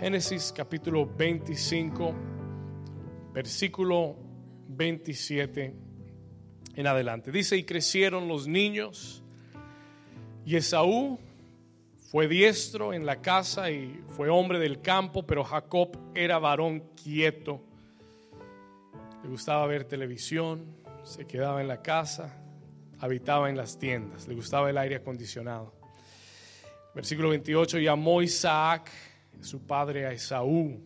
Génesis capítulo 25, versículo 27 en adelante. Dice, y crecieron los niños, y Esaú fue diestro en la casa y fue hombre del campo, pero Jacob era varón quieto. Le gustaba ver televisión, se quedaba en la casa, habitaba en las tiendas, le gustaba el aire acondicionado. Versículo 28, y amó Isaac, su padre, a Esaú.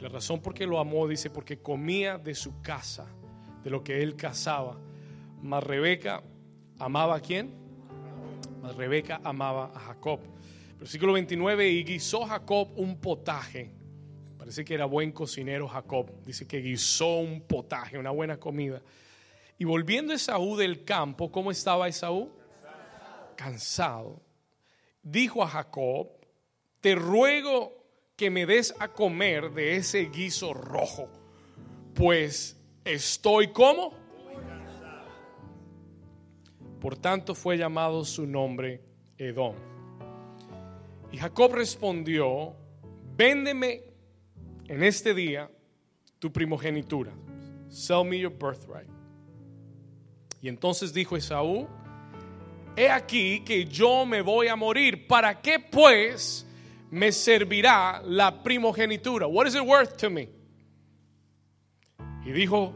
la razón por qué lo amó, dice, porque comía de su casa, de lo que él cazaba. Mas Rebeca amaba a quién? Mas Rebeca amaba a Jacob. Versículo 29, y guisó Jacob un potaje. Parece que era buen cocinero Jacob. Dice que guisó un potaje, una buena comida. Y volviendo Esaú del campo, ¿cómo estaba Esaú? Cansado dijo a Jacob, te ruego que me des a comer de ese guiso rojo, pues estoy como. Por tanto fue llamado su nombre Edom. Y Jacob respondió, véndeme en este día tu primogenitura. Sell me your birthright. Y entonces dijo Esaú, he aquí que yo me voy a morir. ¿Para qué pues me servirá la primogenitura? What is it worth to me? Y dijo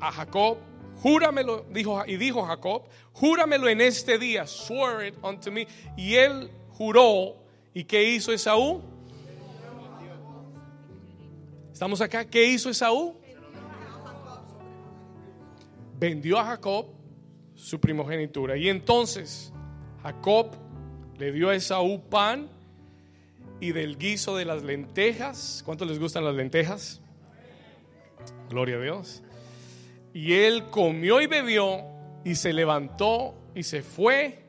a Jacob, júramelo, dijo, y dijo Jacob, júramelo en este día, swear it unto me. Y él juró, ¿y qué hizo Esaú? ¿Estamos acá? ¿Qué hizo Esaú? Vendió a Jacob su primogenitura. Y entonces Jacob le dio a Esaú pan y del guiso de las lentejas. ¿Cuánto les gustan las lentejas? Gloria a Dios. Y él comió y bebió y se levantó y se fue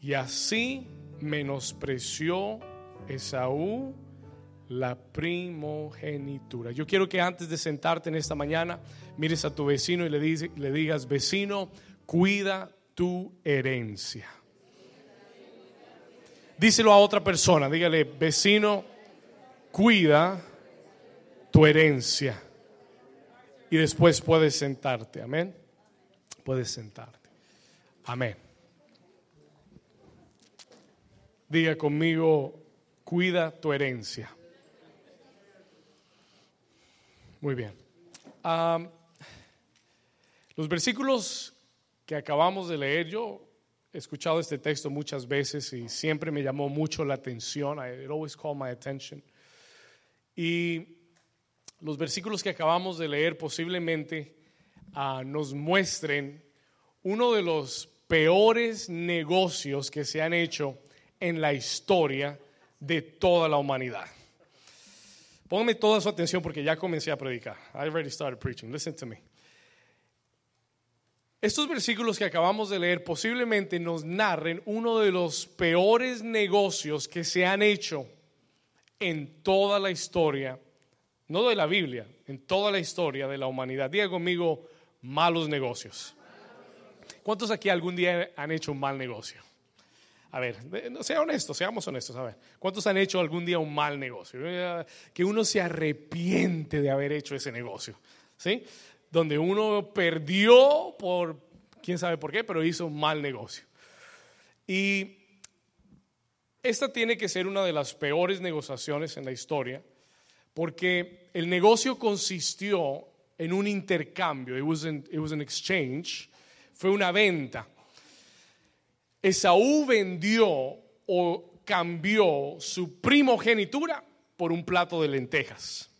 y así menospreció Esaú la primogenitura. Yo quiero que antes de sentarte en esta mañana mires a tu vecino y le, le digas, vecino, cuida tu herencia. Díselo a otra persona, dígale, vecino, cuida tu herencia. Y después puedes sentarte, amén. Puedes sentarte. Amén. Diga conmigo, cuida tu herencia. Muy bien. los versículos que acabamos de leer, yo he escuchado este texto muchas veces y siempre me llamó mucho la atención. It always called my attention. Y los versículos que acabamos de leer posiblemente ah, nos muestren uno de los peores negocios que se han hecho en la historia de toda la humanidad. Póngame toda su atención porque ya comencé a predicar. I already started preaching. Listen to me. Estos versículos que acabamos de leer posiblemente nos narren uno de los peores negocios que se han hecho en toda la historia, no de la Biblia, en toda la historia de la humanidad. Diga conmigo, malos negocios. ¿Cuántos aquí algún día han hecho un mal negocio? A ver, sea honesto, seamos honestos. A ver, ¿cuántos han hecho algún día un mal negocio? Que uno se arrepiente de haber hecho ese negocio. ¿Sí? Donde uno perdió por, quién sabe por qué, pero hizo un mal negocio. Y esta tiene que ser una de las peores negociaciones en la historia, porque el negocio consistió en un intercambio, it was an, exchange, fue una venta. Esaú vendió o cambió su primogenitura por un plato de lentejas.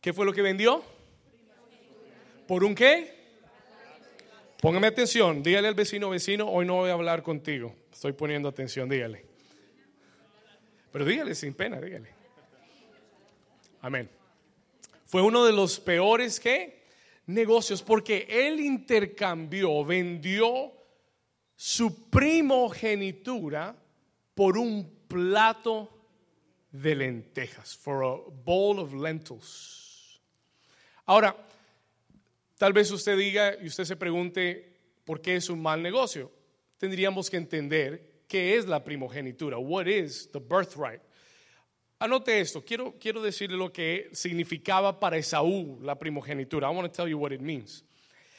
¿Qué fue lo que vendió? ¿Por un qué? Póngame atención, dígale al vecino, vecino, hoy no voy a hablar contigo. Estoy poniendo atención, dígale. Pero dígale sin pena, dígale. Amén. Fue uno de los peores ¿qué? negocios porque él intercambió, vendió su primogenitura por un plato de lentejas, for a bowl of lentils. Ahora, Tal vez usted diga y usted se pregunte por qué es un mal negocio. Tendríamos que entender qué es la primogenitura. What is the birthright? anote esto. Quiero, quiero decirle lo que significaba para Esaú la primogenitura. I want to tell you what it means.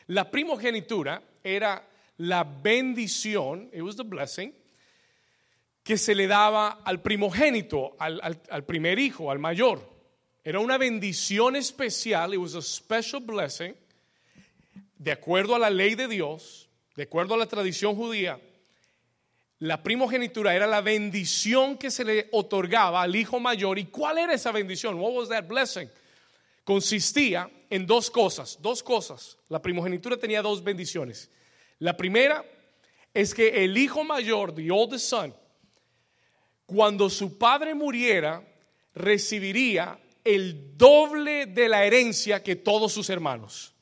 La primogenitura era la bendición, it was the blessing, que se le daba al primogénito, al, al, al primer hijo, al mayor. Era una bendición especial, it was a special blessing, de acuerdo a la ley de Dios, de acuerdo a la tradición judía. La primogenitura era la bendición que se le otorgaba al hijo mayor. ¿Y cuál era esa bendición? What was that blessing? Consistía en dos cosas, dos cosas. La primogenitura tenía dos bendiciones. La primera es que el hijo mayor, the oldest son, cuando su padre muriera, recibiría el doble de la herencia que todos sus hermanos.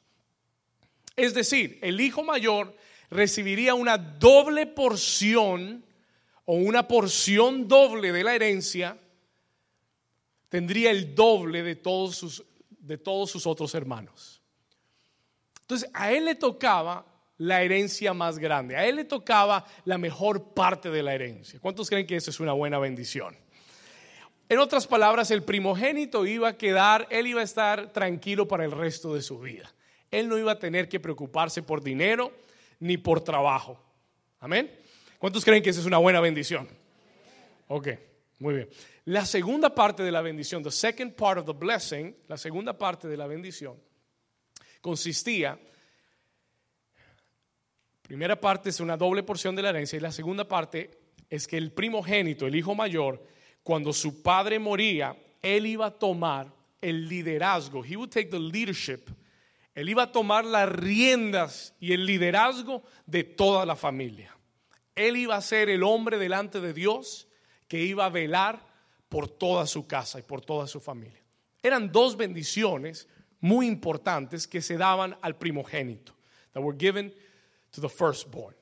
Es decir, el hijo mayor recibiría una doble porción o una porción doble de la herencia, tendría el doble de todos sus, de todos sus otros hermanos. Entonces, a él le tocaba la herencia más grande, a él le tocaba la mejor parte de la herencia. ¿Cuántos creen que eso es una buena bendición? En otras palabras, el primogénito iba a quedar, él iba a estar tranquilo para el resto de su vida. Él no iba a tener que preocuparse por dinero, ni por trabajo. Amén. ¿Cuántos creen que esa es una buena bendición? Ok, muy bien. La segunda parte de la bendición, the second part of the blessing, la segunda parte de la bendición, consistía, primera parte es una doble porción de la herencia y la segunda parte es que el primogénito, el hijo mayor, cuando su padre moría, él iba a tomar el liderazgo. He would take the leadership él iba a tomar las riendas y el liderazgo de toda la familia. Él iba a ser el hombre delante de Dios que iba a velar por toda su casa y por toda su familia. Eran dos bendiciones muy importantes que se daban al primogénito, that were given to the firstborn.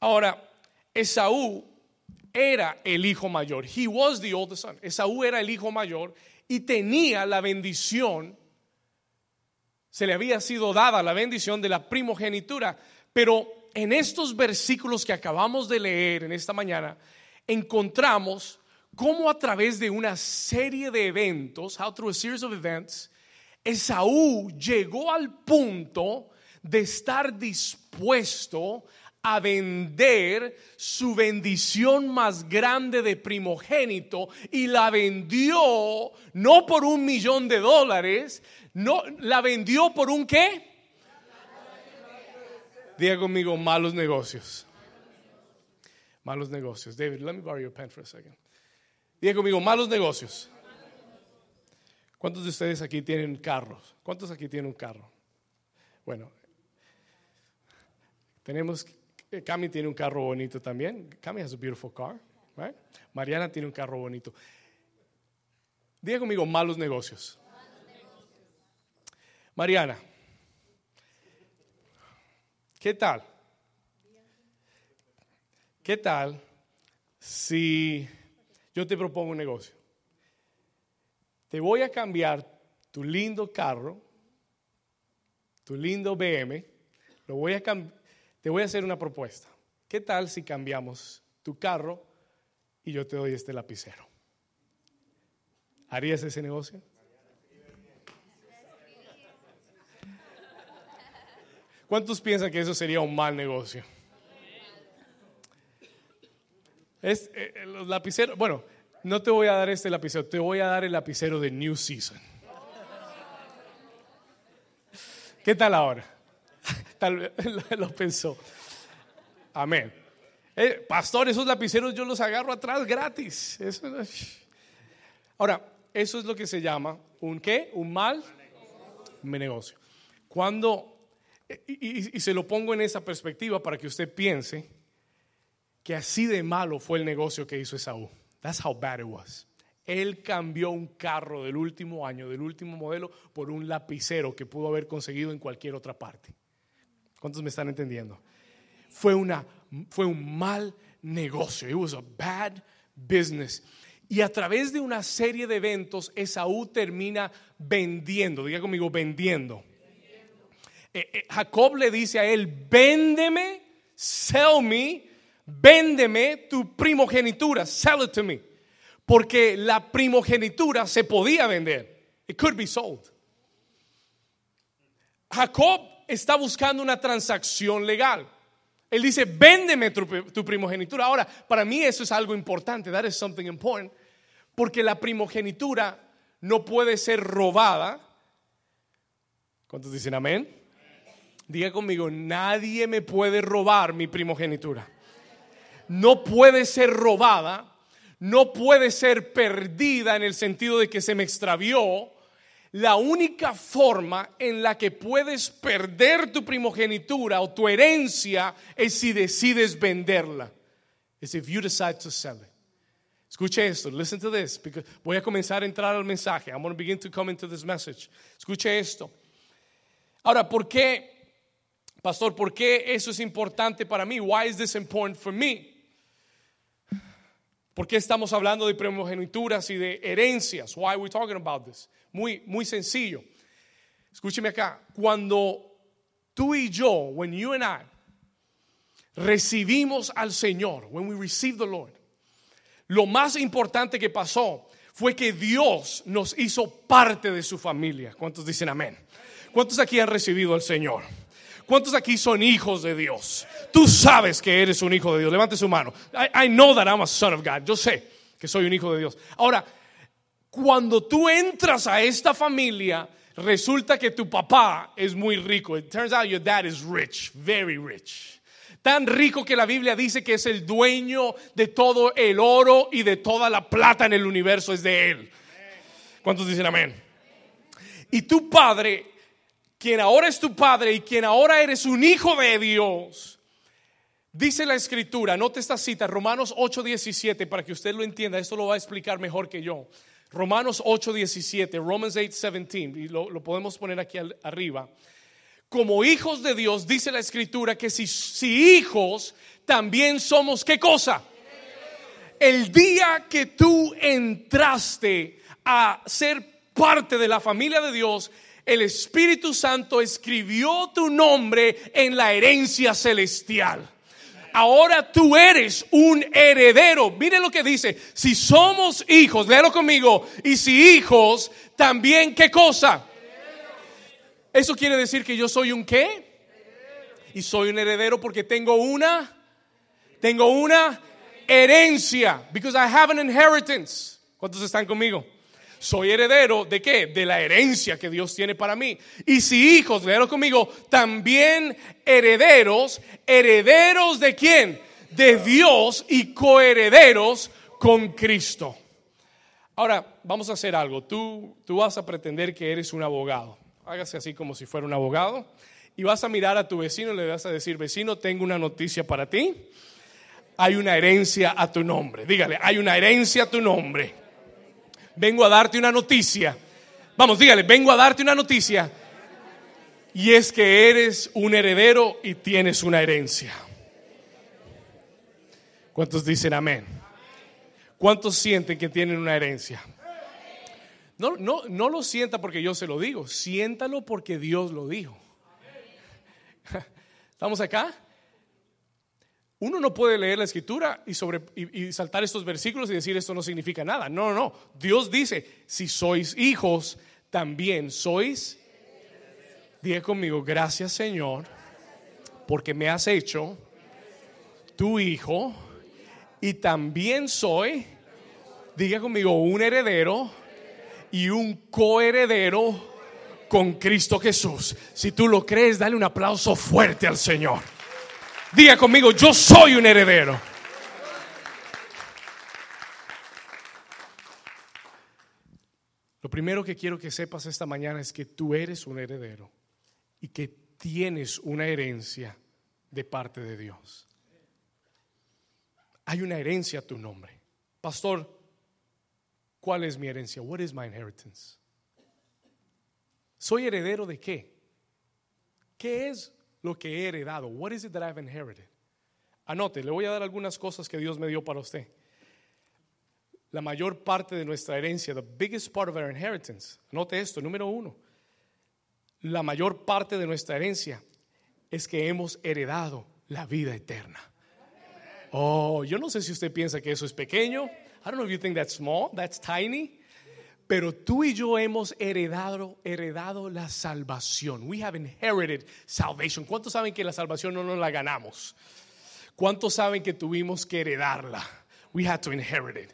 Ahora, Esaú era el hijo mayor. He was the oldest son. Esaú era el hijo mayor y tenía la bendición se le había sido dada la bendición de la primogenitura. Pero en estos versículos que acabamos de leer en esta mañana, encontramos cómo a través de una serie de eventos, how through a series of events, Esaú llegó al punto de estar dispuesto a vender su bendición más grande de primogénito y la vendió no por un millón de dólares, no, la vendió por un qué? Diga conmigo, malos negocios. Malos negocios. David, let me borrow your pen for a second. Diga conmigo, malos negocios. ¿Cuántos de ustedes aquí tienen carros? ¿Cuántos aquí tienen un carro? Bueno, tenemos, Cami tiene un carro bonito también. Cami has a beautiful car, right? Mariana tiene un carro bonito. Diga conmigo, malos negocios. Mariana, ¿qué tal? ¿Qué tal si yo te propongo un negocio? Te voy a cambiar tu lindo carro, tu lindo BM, lo voy a te voy a hacer una propuesta. ¿Qué tal si cambiamos tu carro y yo te doy este lapicero? ¿Harías ese negocio? ¿Cuántos piensan que eso sería un mal negocio? Es, eh, eh, los lapiceros, bueno, no te voy a dar este lapicero, te voy a dar el lapicero de New Season. ¿Qué tal ahora? Tal vez lo pensó. Amén. Eh, pastor, esos lapiceros yo los agarro atrás gratis. Ahora, eso es lo que se llama un qué? Un mal negocio. Cuando y, se lo pongo en esa perspectiva para que usted piense que así de malo fue el negocio que hizo Esaú. That's how bad it was. Él cambió un carro del último año, del último modelo, por un lapicero que pudo haber conseguido en cualquier otra parte. ¿Cuántos me están entendiendo? Fue, una, fue un mal negocio. It was a bad business. Y a través de una serie de eventos, Esaú termina vendiendo. Diga conmigo, vendiendo Jacob le dice a él, véndeme, sell me, véndeme tu primogenitura, sell it to me. Porque la primogenitura se podía vender. It could be sold. Jacob está buscando una transacción legal. Él dice, véndeme tu, tu, primogenitura. Ahora, para mí eso es algo importante. That is something important. Porque la primogenitura no puede ser robada. ¿Cuántos dicen amén? Diga conmigo, nadie me puede robar mi primogenitura. No puede ser robada, no puede ser perdida en el sentido de que se me extravió. La única forma en la que puedes perder tu primogenitura o tu herencia es si decides venderla. Es if you decide to sell it. Escuche esto, listen to this, because voy a comenzar a entrar al mensaje. I'm going to begin to come into this message. Escuche esto. Ahora, ¿por qué Pastor, ¿por qué eso es importante para mí? Why is this important for me? ¿Por qué estamos hablando de primogenituras y de herencias? Why are we talking about this? Muy, muy sencillo. Escúcheme acá. Cuando tú y yo, when you and I, recibimos al Señor, when we receive the Lord, lo más importante que pasó fue que Dios nos hizo parte de su familia. ¿Cuántos dicen amén? ¿Cuántos aquí han recibido al Señor? ¿Cuántos aquí son hijos de Dios? Tú sabes que eres un hijo de Dios. Levante su mano. I, know that I'm a son of God. Yo sé que soy un hijo de Dios. Ahora, cuando tú entras a esta familia, resulta que tu papá es muy rico. It turns out your dad is rich, very rich. Tan rico que la Biblia dice que es el dueño de todo el oro y de toda la plata en el universo, es de él. ¿Cuántos dicen amén? Y tu padre quien ahora es tu padre y quien ahora eres un hijo de Dios, dice la escritura, note esta cita, Romanos 8:17, para que usted lo entienda, esto lo va a explicar mejor que yo. Romanos 8:17, Romans 8:17, y lo, podemos poner aquí arriba. Como hijos de Dios, dice la escritura que si, si hijos, también somos qué cosa. El día que tú entraste a ser parte de la familia de Dios, el Espíritu Santo escribió tu nombre en la herencia celestial. Ahora tú eres un heredero. Mire lo que dice. Si somos hijos, léalo conmigo. Y si hijos, también qué cosa. Eso quiere decir que yo soy un qué. Y soy un heredero porque tengo una, tengo una herencia. Because I have an inheritance. ¿Cuántos están conmigo? Soy heredero de qué? De la herencia que Dios tiene para mí. Y si hijos, léalo conmigo, también herederos, herederos de quién? De Dios y coherederos con Cristo. Ahora, vamos a hacer algo. Tú, tú vas a pretender que eres un abogado. Hágase así como si fuera un abogado. Y vas a mirar a tu vecino y le vas a decir, vecino, tengo una noticia para ti. Hay una herencia a tu nombre. Dígale, hay una herencia a tu nombre vengo a darte una noticia. Vamos, dígale, vengo a darte una noticia. Y es que eres un heredero y tienes una herencia. ¿Cuántos dicen amén? ¿Cuántos sienten que tienen una herencia? No, no, no lo sienta porque yo se lo digo, siéntalo porque Dios lo dijo. ¿Estamos acá? Uno no puede leer la escritura y, sobre, y, saltar estos versículos y decir esto no significa nada. No, no, no. Dios dice, si sois hijos, también sois. Diga conmigo, gracias Señor, porque me has hecho tu hijo y también soy, diga conmigo, un heredero y un coheredero con Cristo Jesús. Si tú lo crees, dale un aplauso fuerte al Señor. Diga conmigo, yo soy un heredero. Lo primero que quiero que sepas esta mañana es que tú eres un heredero y que tienes una herencia de parte de Dios. Hay una herencia a tu nombre. Pastor, ¿cuál es mi herencia? What is my inheritance? ¿Soy heredero de qué? ¿Qué es lo que he heredado. What is it that I've inherited? Anote, le voy a dar algunas cosas que Dios me dio para usted. La mayor parte de nuestra herencia, the biggest part of our inheritance. Anote esto, número uno. La mayor parte de nuestra herencia es que hemos heredado la vida eterna. Oh, yo no sé si usted piensa que eso es pequeño. I don't know if you think that's small, that's tiny. Pero tú y yo hemos heredado, heredado la salvación. We have inherited salvation. ¿Cuántos saben que la salvación no nos la ganamos? ¿Cuántos saben que tuvimos que heredarla? We had to inherit it.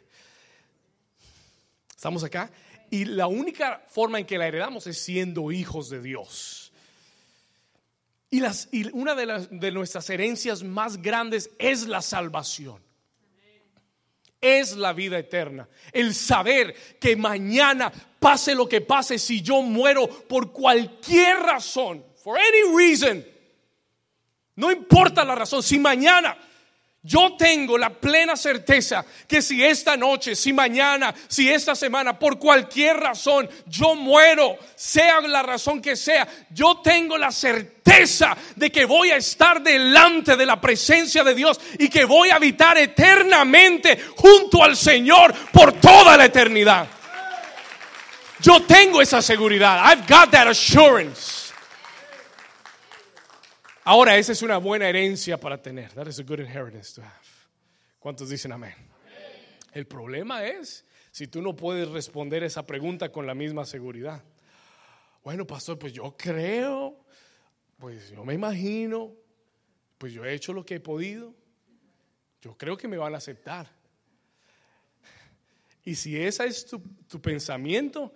¿Estamos acá? Y la única forma en que la heredamos es siendo hijos de Dios. Y, las, y una de, las, de nuestras herencias más grandes es la salvación es la vida eterna. El saber que mañana, pase lo que pase, si yo muero por cualquier razón, for any reason, no importa la razón, si mañana yo tengo la plena certeza que si esta noche, si mañana, si esta semana, por cualquier razón, yo muero, sea la razón que sea, yo tengo la certeza de que voy a estar delante de la presencia de Dios y que voy a habitar eternamente junto al Señor por toda la eternidad. Yo tengo esa seguridad. I've got that assurance. Ahora, esa es una buena herencia para tener. That is a good inheritance to have. ¿Cuántos dicen amén? El problema es si tú no puedes responder esa pregunta con la misma seguridad. Bueno, pastor, pues yo creo, pues yo me imagino, pues yo he hecho lo que he podido. Yo creo que me van a aceptar. Y si ese es tu, tu pensamiento,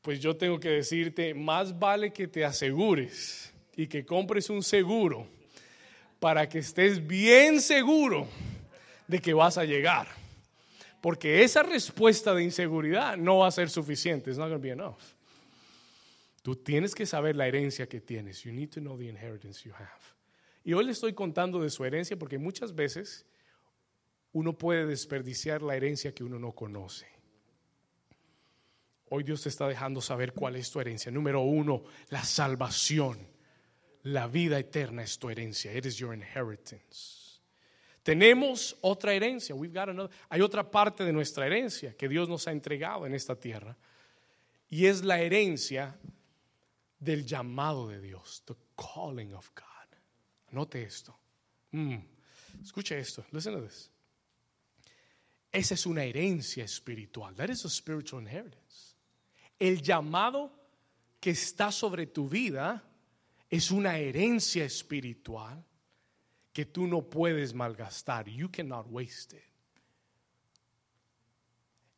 pues yo tengo que decirte, más vale que te asegures y que compres un seguro para que estés bien seguro de que vas a llegar. Porque esa respuesta de inseguridad no va a ser suficiente. It's not going to be enough. Tú tienes que saber la herencia que tienes. You need to know the inheritance you have. Y hoy le estoy contando de su herencia porque muchas veces uno puede desperdiciar la herencia que uno no conoce. Hoy Dios te está dejando saber cuál es tu herencia. Número uno, la salvación. La vida eterna es tu herencia. It is your inheritance. Tenemos otra herencia. We've got another. Hay otra parte de nuestra herencia que Dios nos ha entregado en esta tierra. Y es la herencia del llamado de Dios. The calling of God. Note esto. Mm. Escuche esto. Listen to this. Esa es una herencia espiritual. That is a spiritual inheritance. El llamado que está sobre tu vida es una herencia espiritual que tú no puedes malgastar. You cannot waste it.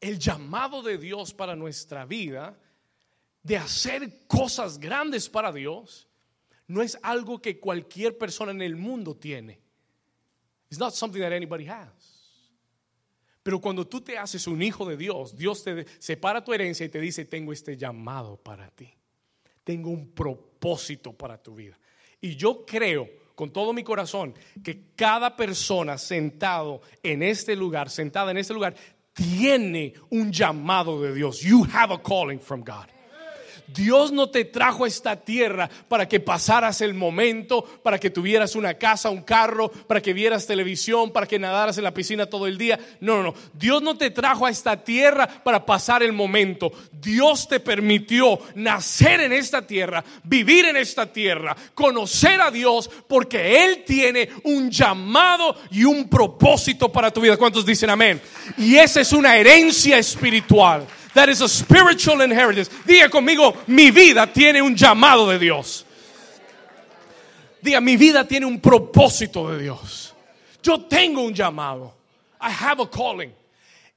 El llamado de Dios para nuestra vida de hacer cosas grandes para Dios no es algo que cualquier persona en el mundo tiene. It's not something that anybody has. Pero cuando tú te haces un hijo de Dios, Dios te separa tu herencia y te dice, tengo este llamado para ti. Tengo un propósito para tu vida. Y yo creo con todo mi corazón que cada persona sentado en este lugar, sentada en este lugar, tiene un llamado de Dios. You have a calling from God. Dios no te trajo a esta tierra para que pasaras el momento, para que tuvieras una casa, un carro, para que vieras televisión, para que nadaras en la piscina todo el día. No, no, no. Dios no te trajo a esta tierra para pasar el momento. Dios te permitió nacer en esta tierra, vivir en esta tierra, conocer a Dios, porque Él tiene un llamado y un propósito para tu vida. ¿Cuántos dicen amén? Y esa es una herencia espiritual. That is a spiritual inheritance. Diga conmigo, mi vida tiene un llamado de Dios. Diga, mi vida tiene un propósito de Dios. Yo tengo un llamado. I have a calling.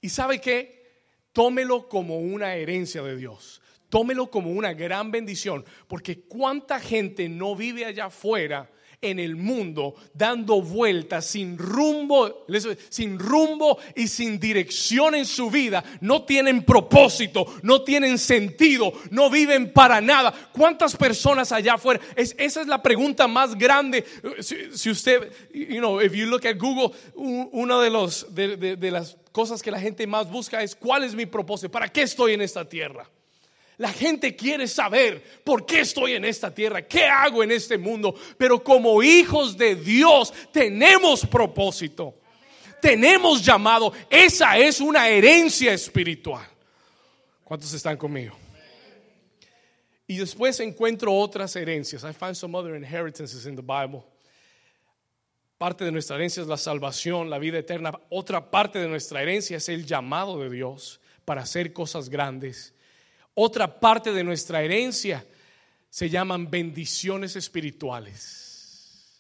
¿Y sabe qué? Tómelo como una herencia de Dios. Tómelo como una gran bendición. Porque cuánta gente no vive allá afuera en el mundo dando vueltas sin rumbo, sin rumbo y sin dirección en su vida, no tienen propósito, no tienen sentido, no viven para nada. ¿Cuántas personas allá afuera? Es, esa es la pregunta más grande. Si, usted, you know, if you look at Google, una de, los, de las cosas que la gente más busca es cuál es mi propósito, para qué estoy en esta tierra. La gente quiere saber por qué estoy en esta tierra, qué hago en este mundo. Pero como hijos de Dios tenemos propósito, tenemos llamado. Esa es una herencia espiritual. ¿Cuántos están conmigo? Y después encuentro otras herencias. I find some other inheritances in the Bible. Parte de nuestra herencia es la salvación, la vida eterna. Otra parte de nuestra herencia es el llamado de Dios para hacer cosas grandes. Otra parte de nuestra herencia se llaman bendiciones espirituales.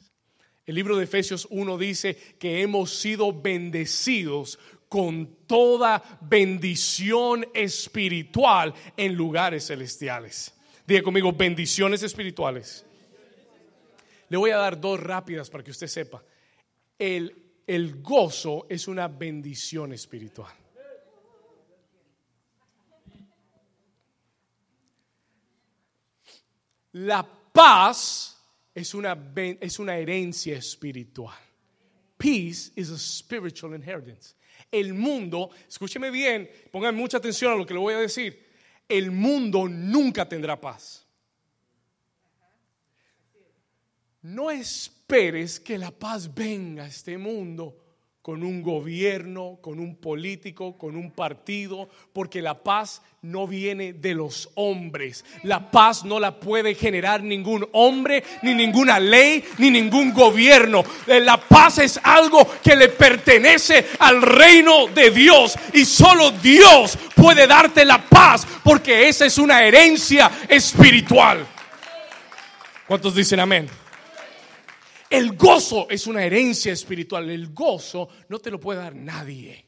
El libro de Efesios 1 dice que hemos sido bendecidos con toda bendición espiritual en lugares celestiales. Diga conmigo, bendiciones espirituales. Le voy a dar dos rápidas para que usted sepa. El, el gozo es una bendición espiritual. La paz es una, es una herencia espiritual. Peace is a spiritual inheritance el mundo, escúcheme bien, pongan mucha atención a lo que le voy a decir, el mundo nunca tendrá paz. No esperes que la paz venga a este mundo con un gobierno, con un político, con un partido, porque la paz no viene de los hombres. La paz no la puede generar ningún hombre, ni ninguna ley, ni ningún gobierno. Eh, la paz es algo que le pertenece al reino de Dios y solo Dios puede darte la paz, porque esa es una herencia espiritual. ¿Cuántos dicen amén? El gozo es una herencia espiritual. El gozo no te lo puede dar nadie.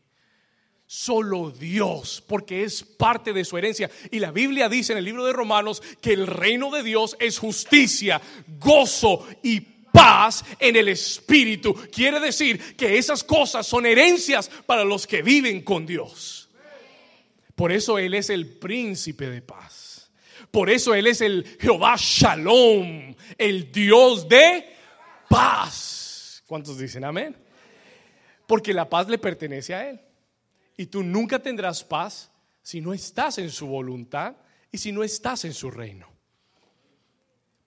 Solo Dios, porque es parte de su herencia. Y la Biblia dice en el libro de Romanos que el reino de Dios es justicia, gozo y paz en el espíritu. Quiere decir que esas cosas son herencias para los que viven con Dios. Por eso Él es el príncipe de paz. Por eso Él es el Jehová Shalom, el Dios de paz. ¿Cuántos dicen amén? Porque la paz le pertenece a Él. Y tú nunca tendrás paz si no estás en su voluntad y si no estás en su reino.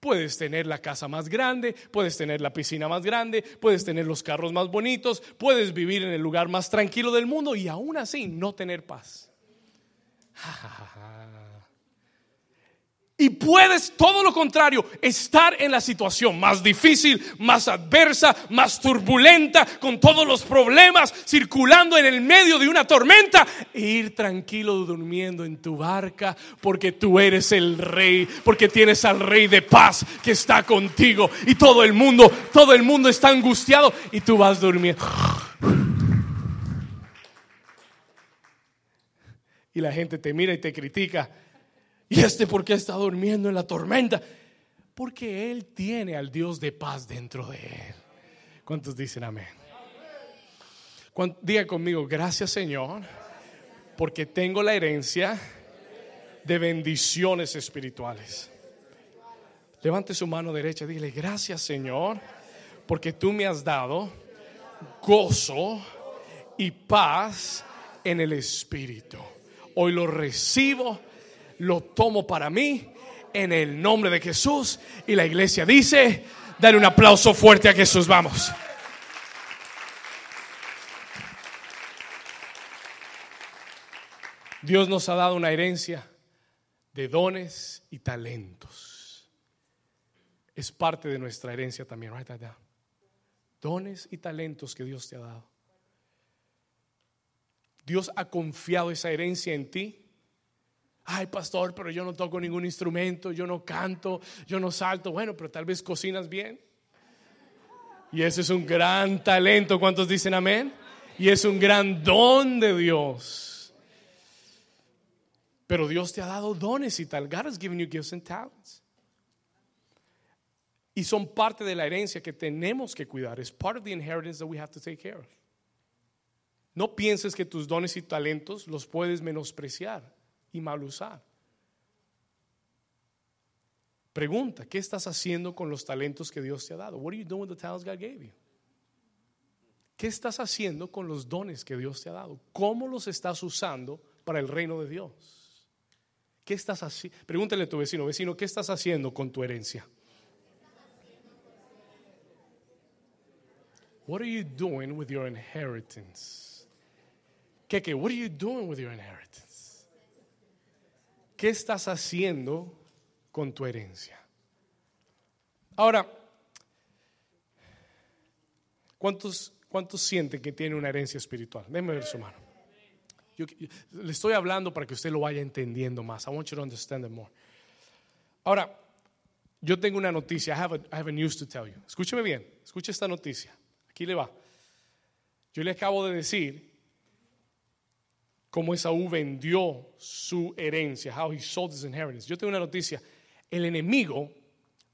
Puedes tener la casa más grande, puedes tener la piscina más grande, puedes tener los carros más bonitos, puedes vivir en el lugar más tranquilo del mundo y aún así no tener paz. Y puedes, todo lo contrario, estar en la situación más difícil, más adversa, más turbulenta, con todos los problemas, circulando en el medio de una tormenta, e ir tranquilo durmiendo en tu barca, porque tú eres el rey, porque tienes al rey de paz que está contigo. Y todo el mundo, todo el mundo está angustiado y tú vas durmiendo. Y la gente te mira y te critica ¿Y este por qué está durmiendo en la tormenta? Porque Él tiene al Dios de paz dentro de Él. ¿Cuántos dicen amén? Diga conmigo, gracias Señor, porque tengo la herencia de bendiciones espirituales. Levante su mano derecha, dile, gracias Señor, porque tú me has dado gozo y paz en el Espíritu. Hoy lo recibo lo tomo para mí en el nombre de Jesús. Y la iglesia dice, dale un aplauso fuerte a Jesús, vamos. Dios nos ha dado una herencia de dones y talentos. Es parte de nuestra herencia también. Dones y talentos que Dios te ha dado. Dios ha confiado esa herencia en ti ay pastor, pero yo no toco ningún instrumento, yo no canto, yo no salto. Bueno, pero tal vez cocinas bien. Y ese es un gran talento. ¿Cuántos dicen amén? Y es un gran don de Dios. Pero Dios te ha dado dones y tal. God has given you gifts and talents. Y son parte de la herencia que tenemos que cuidar. Es part of the inheritance that we have to take care of. No pienses que tus dones y talentos los puedes menospreciar y mal usar. Pregunta, ¿qué estás haciendo con los talentos que Dios te ha dado? What are you doing with the talents God gave you? ¿Qué estás haciendo con los dones que Dios te ha dado? ¿Cómo los estás usando para el reino de Dios? ¿Qué estás haciendo? Pregúntale a tu vecino, vecino, ¿qué estás haciendo con tu herencia? What are you doing with your inheritance? ¿Qué qué? What are you doing with your inheritance? ¿Qué estás haciendo con tu herencia? Ahora, ¿Cuántos, ¿Cuántos sienten que tiene una herencia espiritual? Déjenme ver su mano. Le estoy hablando para que usted lo vaya entendiendo más. I want you to understand it more. Ahora, yo tengo una noticia. I have, a, I have a news to tell you. Escúcheme bien. Escuche esta noticia. Aquí le va. Yo le acabo de decir cómo Esaú vendió su herencia. How he sold his inheritance. Yo tengo una noticia. El enemigo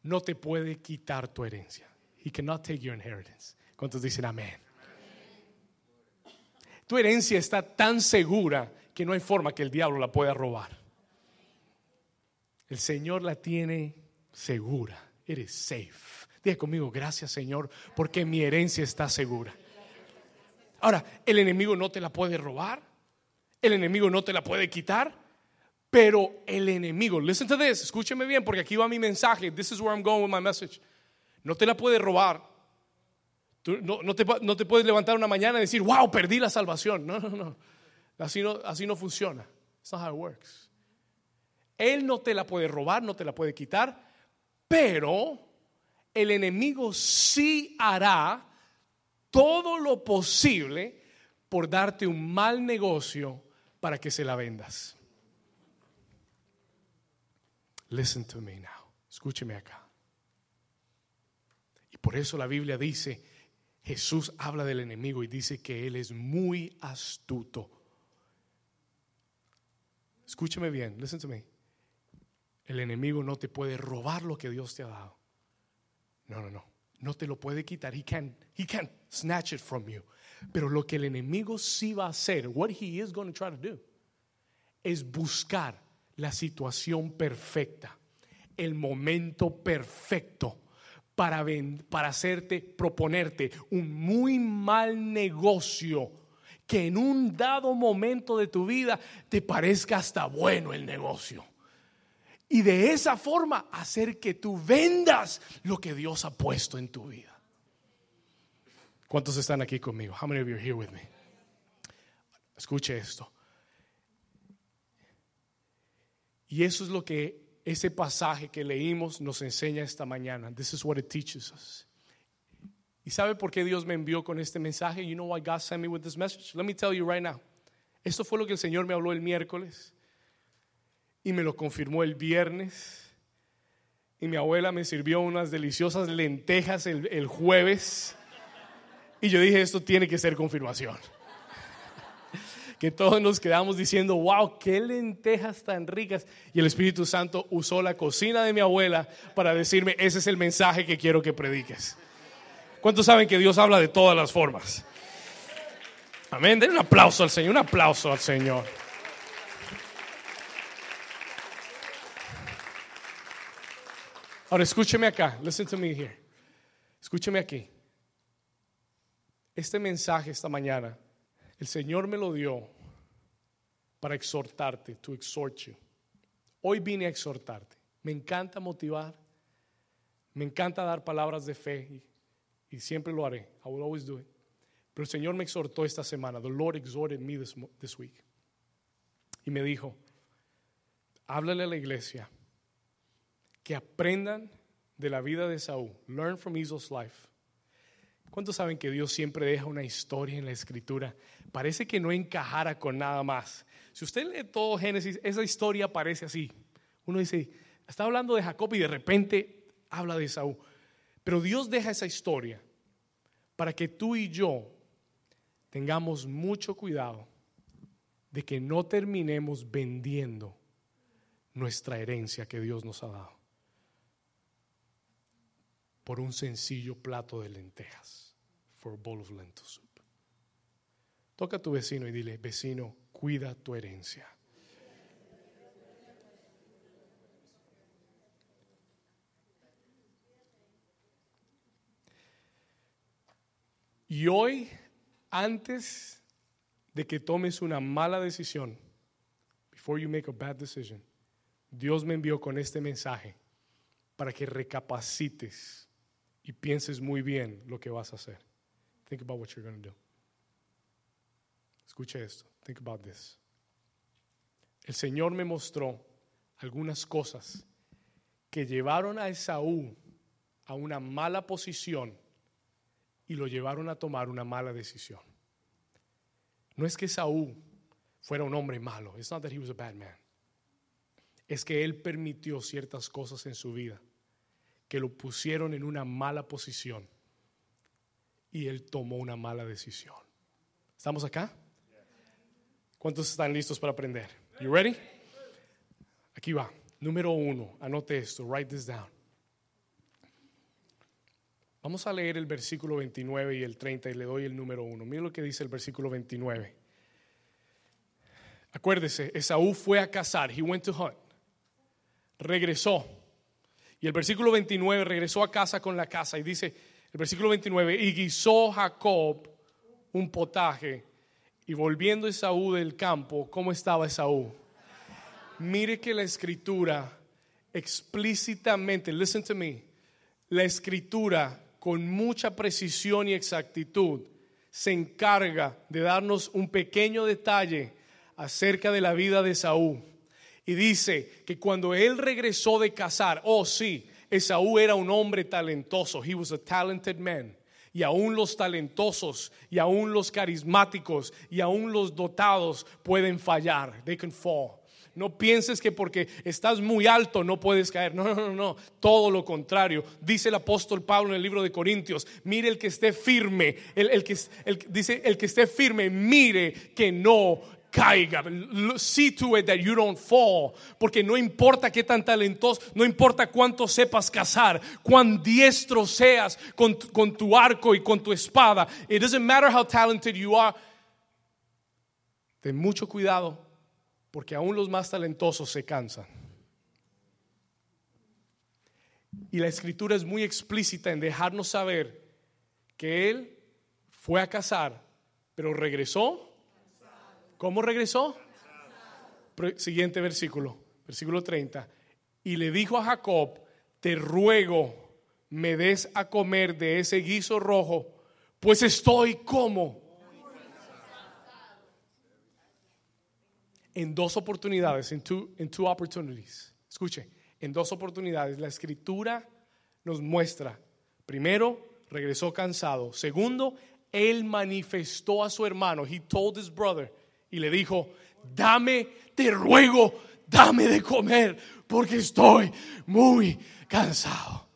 no te puede quitar tu herencia. He cannot take your inheritance. ¿Cuántos dicen amén? Tu herencia está tan segura que no hay forma que el diablo la pueda robar. El Señor la tiene segura. Eres safe. Diga conmigo, gracias Señor, porque mi herencia está segura. Ahora, el enemigo no te la puede robar, el enemigo no te la puede quitar, pero el enemigo, listen to this, escúcheme bien, porque aquí va mi mensaje. This is where I'm going with my message. No te la puede robar. no, te, no, te, puedes levantar una mañana y decir, wow, perdí la salvación. No, no, no. Así no, así no funciona. That's not how it works. Él no te la puede robar, no te la puede quitar, pero el enemigo sí hará todo lo posible por darte un mal negocio para que se la vendas. Listen to me now. Escúcheme acá. Y por eso la Biblia dice, Jesús habla del enemigo y dice que él es muy astuto. Escúcheme bien, listen to me. El enemigo no te puede robar lo que Dios te ha dado. No, no, no. No te lo puede quitar. He can, he can snatch it from you. Pero lo que el enemigo sí va a hacer, what he is going to try to do, es buscar la situación perfecta, el momento perfecto para, para hacerte, proponerte un muy mal negocio que en un dado momento de tu vida te parezca hasta bueno el negocio. Y de esa forma hacer que tú vendas lo que Dios ha puesto en tu vida. ¿Cuántos están aquí conmigo? How many of you are here with me? Escuche esto. Y eso es lo que ese pasaje que leímos nos enseña esta mañana. This is what it teaches us. ¿Y sabe por qué Dios me envió con este mensaje? You know why God sent me with this message? Let me tell you right now. Esto fue lo que el Señor me habló el miércoles y me lo confirmó el viernes. Y mi abuela me sirvió unas deliciosas lentejas el, el jueves. Y yo dije, esto tiene que ser confirmación que todos nos quedamos diciendo, wow, qué lentejas tan ricas. Y el Espíritu Santo usó la cocina de mi abuela para decirme, ese es el mensaje que quiero que prediques. ¿Cuántos saben que Dios habla de todas las formas? Amén. Den un aplauso al Señor, un aplauso al Señor. Ahora escúcheme acá, listen to me here. Escúcheme aquí. Este mensaje esta mañana el Señor me lo dio para exhortarte, to exhort you. Hoy vine a exhortarte. Me encanta motivar, me encanta dar palabras de fe y, siempre lo haré. I will always do it. Pero el Señor me exhortó esta semana. The Lord exhorted me this, this week. Y me dijo, háblale a la iglesia que aprendan de la vida de Saúl. Learn from Esau's life. ¿Cuántos saben que Dios siempre deja una historia en la escritura? Parece que no encajara con nada más. Si usted lee todo Génesis, esa historia parece así. Uno dice, está hablando de Jacob y de repente habla de Saúl. Pero Dios deja esa historia para que tú y yo tengamos mucho cuidado de que no terminemos vendiendo nuestra herencia que Dios nos ha dado por un sencillo plato de lentejas for a bowl of lentil soup. Toca a tu vecino y dile, vecino, cuida tu herencia. Y hoy, antes de que tomes una mala decisión, before you make a bad decision, Dios me envió con este mensaje para que recapacites y pienses muy bien lo que vas a hacer. Think about what you're going to do. Escuche esto. Think about this. El Señor me mostró algunas cosas que llevaron a Esaú a una mala posición y lo llevaron a tomar una mala decisión. No es que Saúl fuera un hombre malo. It's not that he was a bad man. Es que él permitió ciertas cosas en su vida que lo pusieron en una mala posición y él tomó una mala decisión. ¿Estamos acá? ¿Cuántos están listos para aprender? You ready? Aquí va. Número uno, anote esto, write this down. Vamos a leer el versículo 29 y el 30 y le doy el número uno. Mira lo que dice el versículo 29. Acuérdese, Esaú fue a cazar, he went to hunt. Regresó. Y el versículo 29 regresó a casa con la casa y dice, el versículo 29, y guisó Jacob un potaje y volviendo Esaú del campo, ¿cómo estaba Esaú? Mire que la escritura explícitamente, listen to me, la escritura con mucha precisión y exactitud se encarga de darnos un pequeño detalle acerca de la vida de Esaú. Y dice que cuando él regresó de cazar, oh sí, Esaú era un hombre talentoso, he was a talented man. Y aún los talentosos, y aún los carismáticos, y aún los dotados pueden fallar. They can fall. No pienses que porque estás muy alto no puedes caer. No, no, no, no. Todo lo contrario. Dice el apóstol Pablo en el libro de Corintios, mire el que esté firme. El, que, dice, el que esté firme, mire que no caiga. See to it that you don't fall. Porque no importa qué tan talentoso, no importa cuánto sepas cazar, cuán diestro seas con, con tu arco y con tu espada. It doesn't matter how talented you are. Ten mucho cuidado porque aún los más talentosos se cansan. Y la escritura es muy explícita en dejarnos saber que él fue a cazar, pero regresó. ¿Cómo regresó? Siguiente versículo, versículo 30. Y le dijo a Jacob, te ruego, me des a comer de ese guiso rojo, pues estoy como en dos oportunidades, en two, in two opportunities. Escuche, en dos oportunidades la escritura nos muestra, primero, regresó cansado. Segundo, él manifestó a su hermano, he told his brother, y le dijo, dame, te ruego, dame de comer, porque estoy muy cansado.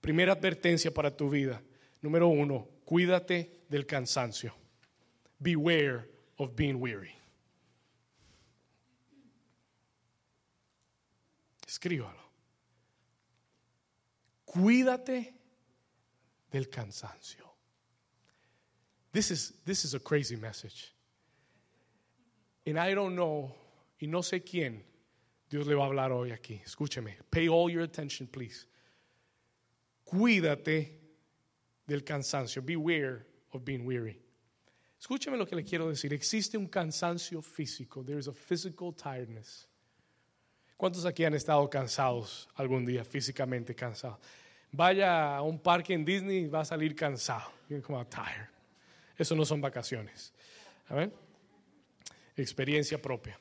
Primera advertencia para tu vida. Número uno, cuídate del cansancio. Beware of being weary. Escríbalo. Cuídate del cansancio. This is, this is a crazy message. And I don't know, y no sé quién Dios le va a hablar hoy aquí. Escúcheme. Pay all your attention, please. Cuídate del cansancio. Beware of being weary. Escúcheme lo que le quiero decir. Existe un cansancio físico. There is a physical tiredness. ¿Cuántos aquí han estado cansados algún día, físicamente cansados? Vaya a un parque en Disney y va a salir cansado. Como tired. Eso no son vacaciones. Experiencia propia.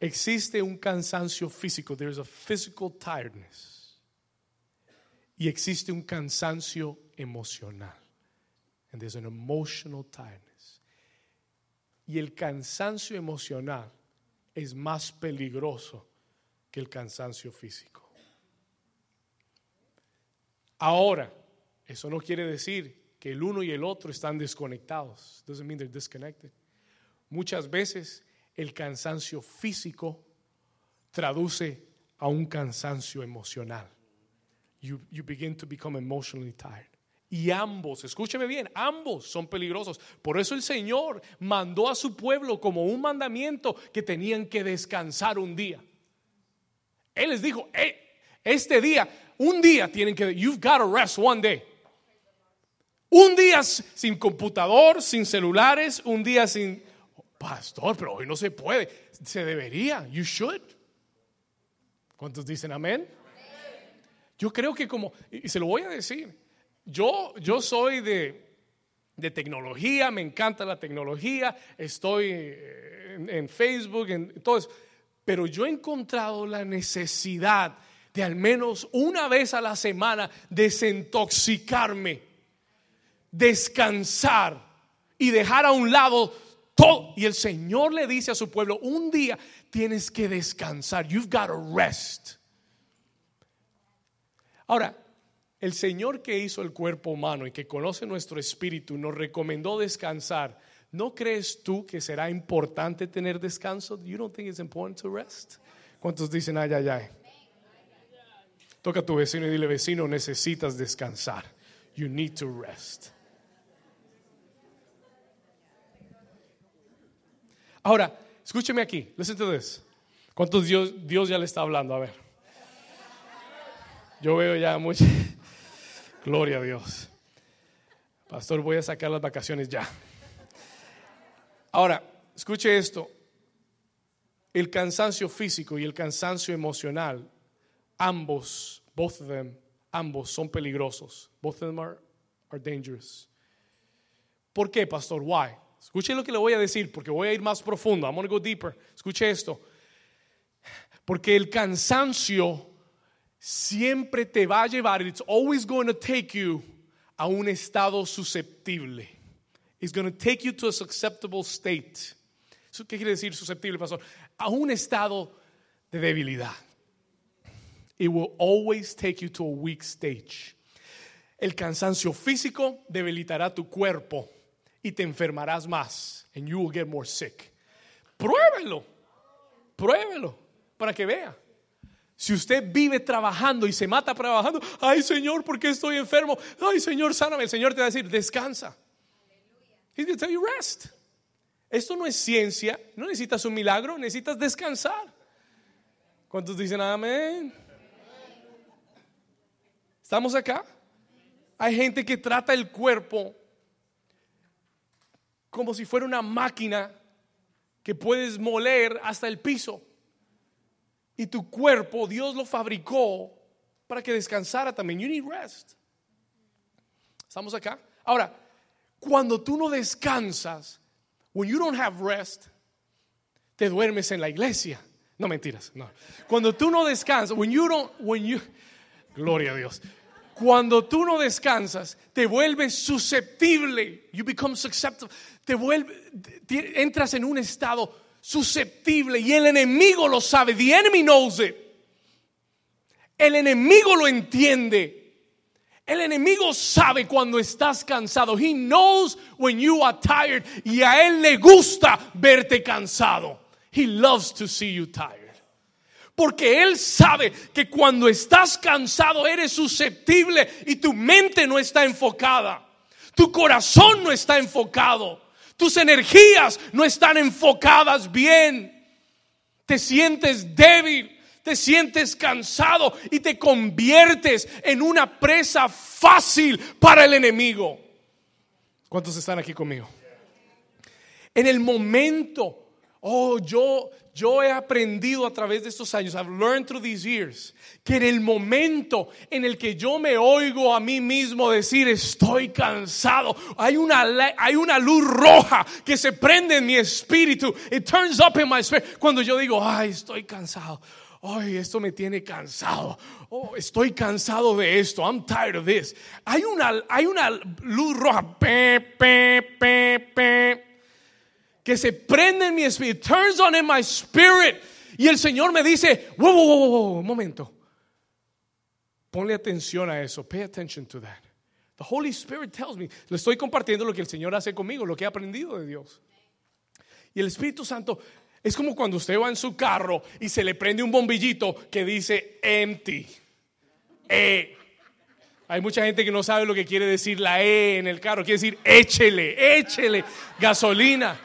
Existe un cansancio físico. There is a physical tiredness. Y existe un cansancio emocional. And there's an emotional tiredness. Y el cansancio emocional es más peligroso que el cansancio físico. Ahora, eso no quiere decir que el uno y el otro están desconectados. Doesn't mean they're disconnected. Muchas veces el cansancio físico traduce a un cansancio emocional. You, begin to become emotionally tired. Y ambos, escúcheme bien, ambos son peligrosos. Por eso el Señor mandó a su pueblo como un mandamiento que tenían que descansar un día. Él les dijo, este día, un día tienen que, you've got to rest one day. Un día sin computador, sin celulares, un día sin, pastor, pero hoy no se puede. Se debería, you should. ¿Cuántos dicen amén? Yo creo que como, y se lo voy a decir, yo, yo soy de, de tecnología, me encanta la tecnología, estoy en, en Facebook, en todo eso pero yo he encontrado la necesidad de al menos una vez a la semana desintoxicarme descansar y dejar a un lado Y el Señor le dice a su pueblo, un día tienes que descansar. You've got to rest. Ahora, el Señor que hizo el cuerpo humano y que conoce nuestro espíritu nos recomendó descansar. ¿No crees tú que será importante tener descanso? You don't think it's important to rest? ¿Cuántos dicen ay ay ay? Toca a tu vecino y dile, vecino, necesitas descansar. You need to rest. Ahora, escúcheme aquí. Listen to this. ¿Cuántos Dios, Dios ya le está hablando? A ver. Yo veo ya mucho. Gloria a Dios. Pastor, voy a sacar las vacaciones ya. Ahora, escuche esto. El cansancio físico y el cansancio emocional, ambos, both of them, ambos son peligrosos. Both of them are, are dangerous. ¿Por qué, pastor? Why? Escuche lo que le voy a decir porque voy a ir más profundo. I'm going go deeper. Escuche esto. Porque el cansancio siempre te va a llevar, it's always going to take you a un estado susceptible. It's going to take you to a susceptible state. ¿Qué quiere decir susceptible, pastor? A un estado de debilidad. It will always take you to a weak stage. El cansancio físico debilitará tu cuerpo y te enfermarás más. And you will get more sick. Pruébelo. Pruébelo para que vea. Si usted vive trabajando y se mata trabajando, ay Señor, ¿por qué estoy enfermo? Ay Señor, sáname. El Señor te va a decir, descansa. He's going to tell you rest. Esto no es ciencia, no necesitas un milagro, necesitas descansar. ¿Cuántos dicen amén? ¿Estamos acá? Hay gente que trata el cuerpo como si fuera una máquina que puedes moler hasta el piso. Y tu cuerpo, Dios lo fabricó para que descansara también. You need rest. ¿Estamos acá? Ahora, cuando tú no descansas, when you don't have rest, te duermes en la iglesia. No mentiras, no. Cuando tú no descansas, when you don't, when you, gloria a Dios. Cuando tú no descansas, te vuelves susceptible. You become susceptible. Te vuelve, entras en un estado susceptible y el enemigo lo sabe. The enemy knows it. El enemigo lo entiende. El enemigo sabe cuando estás cansado. He knows when you are tired. Y a él le gusta verte cansado. He loves to see you tired. Porque Él sabe que cuando estás cansado eres susceptible y tu mente no está enfocada. Tu corazón no está enfocado. Tus energías no están enfocadas bien. Te sientes débil, te sientes cansado y te conviertes en una presa fácil para el enemigo. ¿Cuántos están aquí conmigo? En el momento, oh, yo yo he aprendido a través de estos años, I've learned through these years, que en el momento en el que yo me oigo a mí mismo decir estoy cansado, hay una, hay una luz roja que se prende en mi espíritu. It turns up in my spirit. Cuando yo digo, ay, estoy cansado. Ay, esto me tiene cansado. Oh, estoy cansado de esto. I'm tired of this. Hay una, hay una luz roja. Pe, pe, pe, que se prende en mi espíritu, turns on in my spirit. Y el Señor me dice, wow, wow, wow, wow, un momento. Ponle atención a eso. Pay attention to that. The Holy Spirit tells me. Le estoy compartiendo lo que el Señor hace conmigo, lo que he aprendido de Dios. Y el Espíritu Santo es como cuando usted va en su carro y se le prende un bombillito que dice empty. E. Hay mucha gente que no sabe lo que quiere decir la E en el carro. Quiere decir échele, échele gasolina.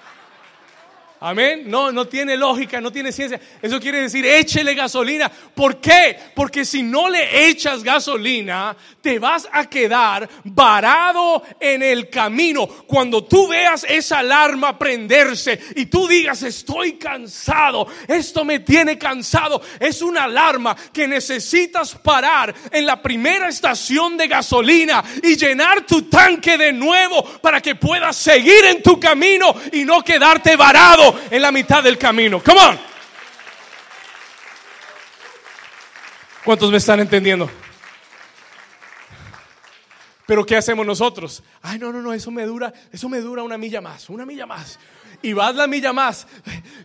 Amén. No, no tiene lógica, no tiene ciencia. Eso quiere decir, échele gasolina. ¿Por qué? Porque si no le echas gasolina, te vas a quedar varado en el camino. Cuando tú veas esa alarma prenderse y tú digas, estoy cansado, esto me tiene cansado, es una alarma que necesitas parar en la primera estación de gasolina y llenar tu tanque de nuevo para que puedas seguir en tu camino y no quedarte varado en la mitad del camino. Come on. ¿Cuántos me están entendiendo? Pero ¿qué hacemos nosotros? Ay, no, no, no, eso me dura, eso me dura una milla más, una milla más. Y vas la milla más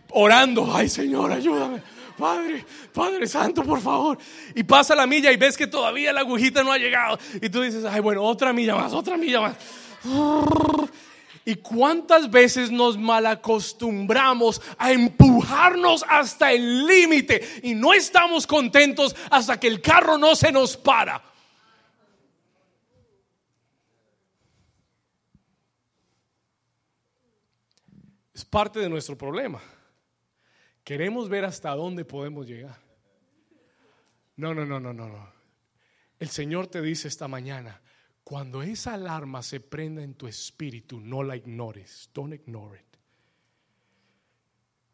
orando, ay, Señor, ayúdame. Padre, Padre Santo, por favor. Y pasa la milla y ves que todavía la agujita no ha llegado. Y tú dices, ay, bueno, otra milla más, otra milla más. ¿Y cuántas veces nos malacostumbramos a empujarnos hasta el límite y no estamos contentos hasta que el carro no se nos para? Es parte de nuestro problema. Queremos ver hasta dónde podemos llegar. No, no, no, no, no, no. El Señor te dice esta mañana, cuando esa alarma se prenda en tu espíritu, no la ignores. Don't ignore it.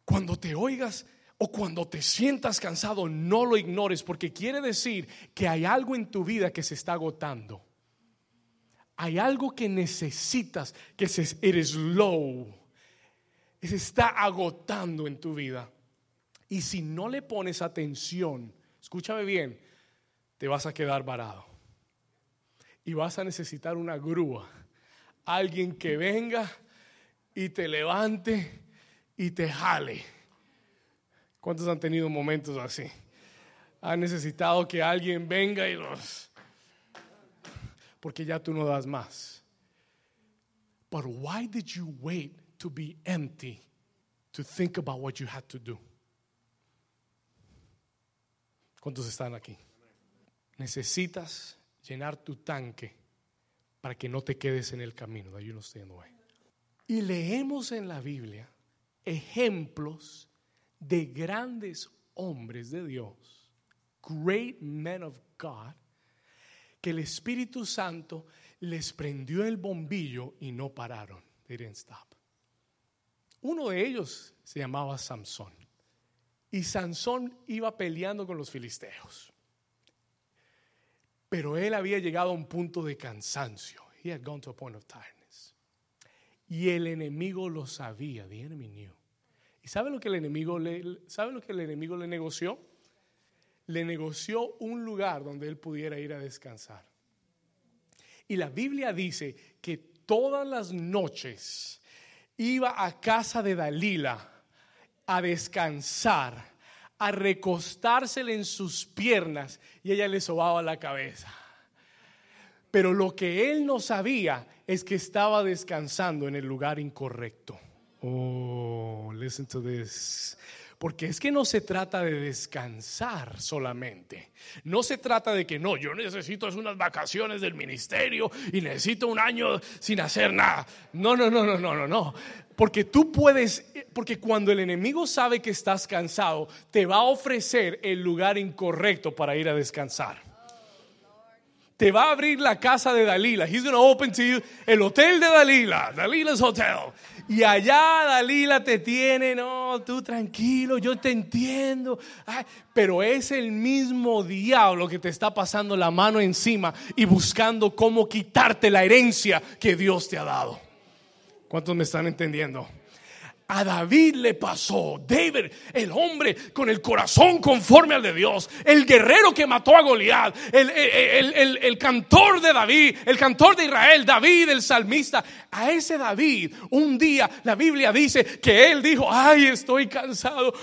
Cuando te oigas o cuando te sientas cansado, no lo ignores porque quiere decir que hay algo en tu vida que se está agotando. Hay algo que necesitas que eres low. Se está agotando en tu vida. Y si no le pones atención, escúchame bien, te vas a quedar varado. Y vas a necesitar una grúa. Alguien que venga y te levante y te jale. ¿Cuántos han tenido momentos así? Han necesitado que alguien venga y los... Porque ya tú no das más. But why did you wait to be empty to think about what you had to do? ¿Cuántos están aquí? Necesitas llenar tu tanque para que no te quedes en el camino. Y leemos en la Biblia ejemplos de grandes hombres de Dios, great men of God, que el Espíritu Santo les prendió el bombillo y no pararon. Didn't stop. Uno de ellos se llamaba Samson. Y Sansón iba peleando con los filisteos. Pero él había llegado a un punto de cansancio. He had gone to a point of tiredness. Y el enemigo lo sabía. The enemy knew. ¿Y sabe lo que el enemigo le, sabe lo que el enemigo le negoció? Le negoció un lugar donde él pudiera ir a descansar. Y la Biblia dice que todas las noches iba a casa de Dalila a descansar, a recostársele en sus piernas y ella le sobaba la cabeza. Pero lo que él no sabía es que estaba descansando en el lugar incorrecto. Oh, listen to this. Porque es que no se trata de descansar solamente. No se trata de que no, yo necesito unas vacaciones del ministerio y necesito un año sin hacer nada. No, no, no, no, no, no, no. Porque tú puedes, porque cuando el enemigo sabe que estás cansado, te va a ofrecer el lugar incorrecto para ir a descansar te va a abrir la casa de Dalila. He's going to open to you el hotel de Dalila, Dalila's Hotel. Y allá Dalila te tiene, no, tú tranquilo, yo te entiendo. pero es el mismo diablo que te está pasando la mano encima y buscando cómo quitarte la herencia que Dios te ha dado. ¿Cuántos me están entendiendo? A David le pasó. David, el hombre con el corazón conforme al de Dios, el guerrero que mató a Goliat, el, cantor de David, el cantor de Israel, David, el salmista. A ese David, un día la Biblia dice que él dijo: Ay, estoy cansado.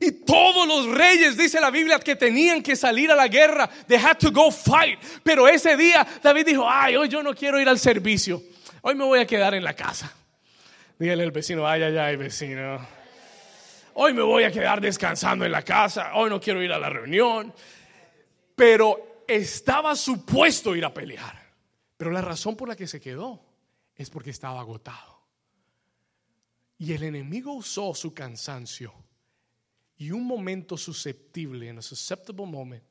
Y todos los reyes, dice la Biblia, que tenían que salir a la guerra, they had to go fight. Pero ese día David dijo, ay, hoy yo no quiero ir al servicio. Hoy me voy a quedar en la casa. Dígale al vecino, ay, ay, ay, vecino. Hoy me voy a quedar descansando en la casa. Hoy no quiero ir a la reunión. Pero estaba supuesto ir a pelear. Pero la razón por la que se quedó es porque estaba agotado. Y el enemigo usó su cansancio y un momento susceptible, en a susceptible moment.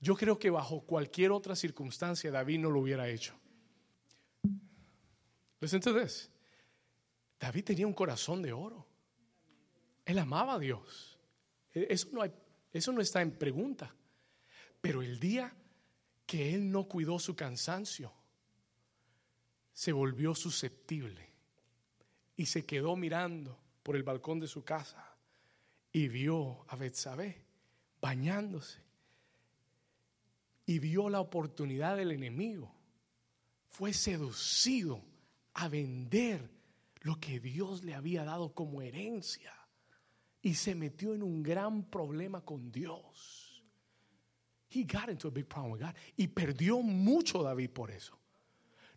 Yo creo que bajo cualquier otra circunstancia David no lo hubiera hecho. Listen to. David tenía un corazón de oro. Él amaba a Dios. E, eso no, hay, eso no está en pregunta. Pero el día que él no cuidó su cansancio, se volvió susceptible y se quedó mirando por el balcón de su casa y vio a Betsabé bañándose. y vio la oportunidad del enemigo. Fue seducido a vender lo que Dios le había dado como herencia y se metió en un gran problema con Dios. He got into a big problem with God y perdió mucho David por eso.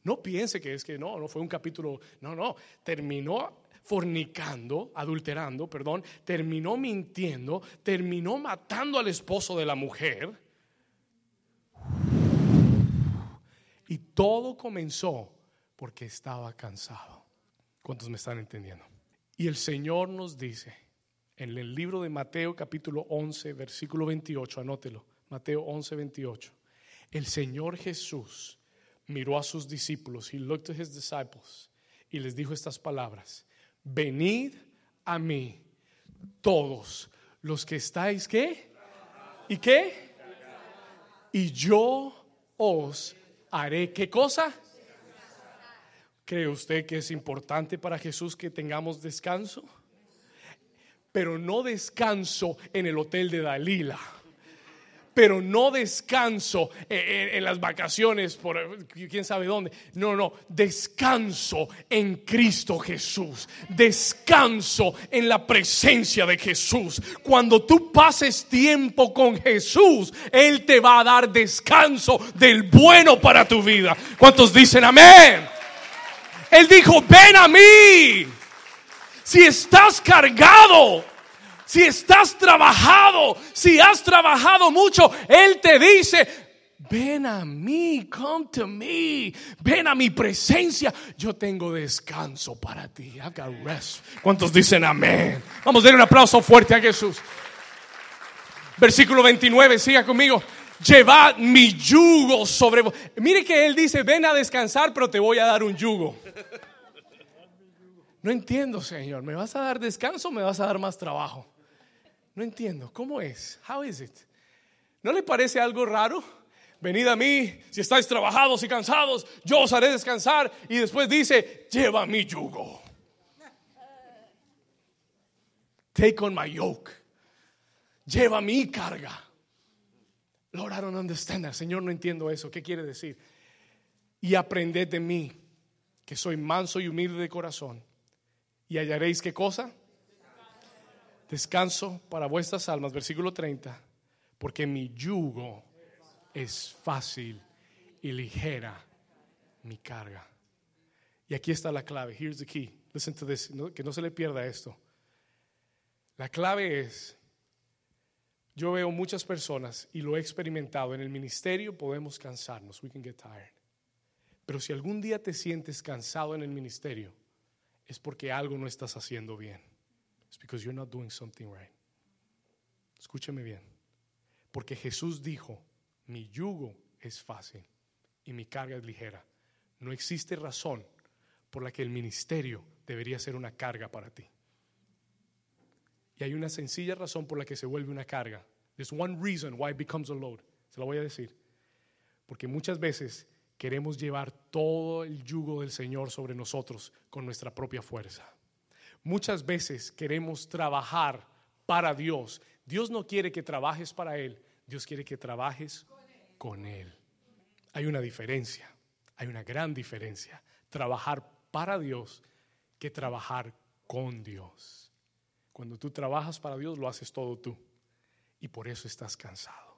No piense que es que no, no fue un capítulo, no, no, terminó fornicando, adulterando, perdón, terminó mintiendo, terminó matando al esposo de la mujer. Y todo comenzó porque estaba cansado. ¿Cuántos me están entendiendo? Y el Señor nos dice en el libro de Mateo capítulo 11, versículo 28, anótelo, Mateo 11, 28. El Señor Jesús miró a sus discípulos, he looked at his disciples y les dijo estas palabras: Venid a mí todos los que estáis qué? ¿Y qué? Y yo os haré qué cosa? ¿Cree usted que es importante para Jesús que tengamos descanso? Pero no descanso en el hotel de Dalila pero no descanso en, las vacaciones por quién sabe dónde. No, no, descanso en Cristo Jesús. Descanso en la presencia de Jesús. Cuando tú pases tiempo con Jesús, Él te va a dar descanso del bueno para tu vida. ¿Cuántos dicen amén? Él dijo, ven a mí. Si estás cargado, si estás trabajado, si has trabajado mucho, Él te dice, ven a mí, come to me, ven a mi presencia, yo tengo descanso para ti. I got rest. ¿Cuántos dicen amén? Vamos a dar un aplauso fuerte a Jesús. Versículo 29, siga conmigo. Llevad mi yugo sobre vos. Mire que Él dice, ven a descansar, pero te voy a dar un yugo. No entiendo, Señor. ¿Me vas a dar descanso o me vas a dar más trabajo? No entiendo, ¿cómo es? How is it? ¿No le parece algo raro? Venid a mí, si estáis trabajados y cansados, yo os haré descansar. Y después dice, lleva mi yugo. Take on my yoke. Lleva mi carga. Lord, I don't understand. Señor, no entiendo eso. ¿Qué quiere decir? Y aprended de mí, que soy manso y humilde de corazón. Y hallaréis qué cosa? Descanso para vuestras almas, versículo 30, porque mi yugo es fácil y ligera mi carga. Y aquí está la clave. Here's the key. Listen to this. que no se le pierda esto. La clave es, yo veo muchas personas y lo he experimentado. En el ministerio podemos cansarnos. We can get tired. Pero si algún día te sientes cansado en el ministerio, es porque algo no estás haciendo bien. It's because you're not doing something right. Escúcheme bien. Porque Jesús dijo, mi yugo es fácil y mi carga es ligera. No existe razón por la que el ministerio debería ser una carga para ti. Hay una sencilla razón por la que se vuelve una carga. There's one reason why it becomes a load. Se lo voy a decir. Porque muchas veces queremos llevar todo el yugo del Señor sobre nosotros con nuestra propia fuerza. Muchas veces queremos trabajar para Dios. Dios no quiere que trabajes para Él, Dios quiere que trabajes con Él. Hay una diferencia, hay una gran diferencia. Trabajar para Dios que trabajar con Dios. Cuando tú trabajas para Dios, lo haces todo tú. Y por eso estás cansado.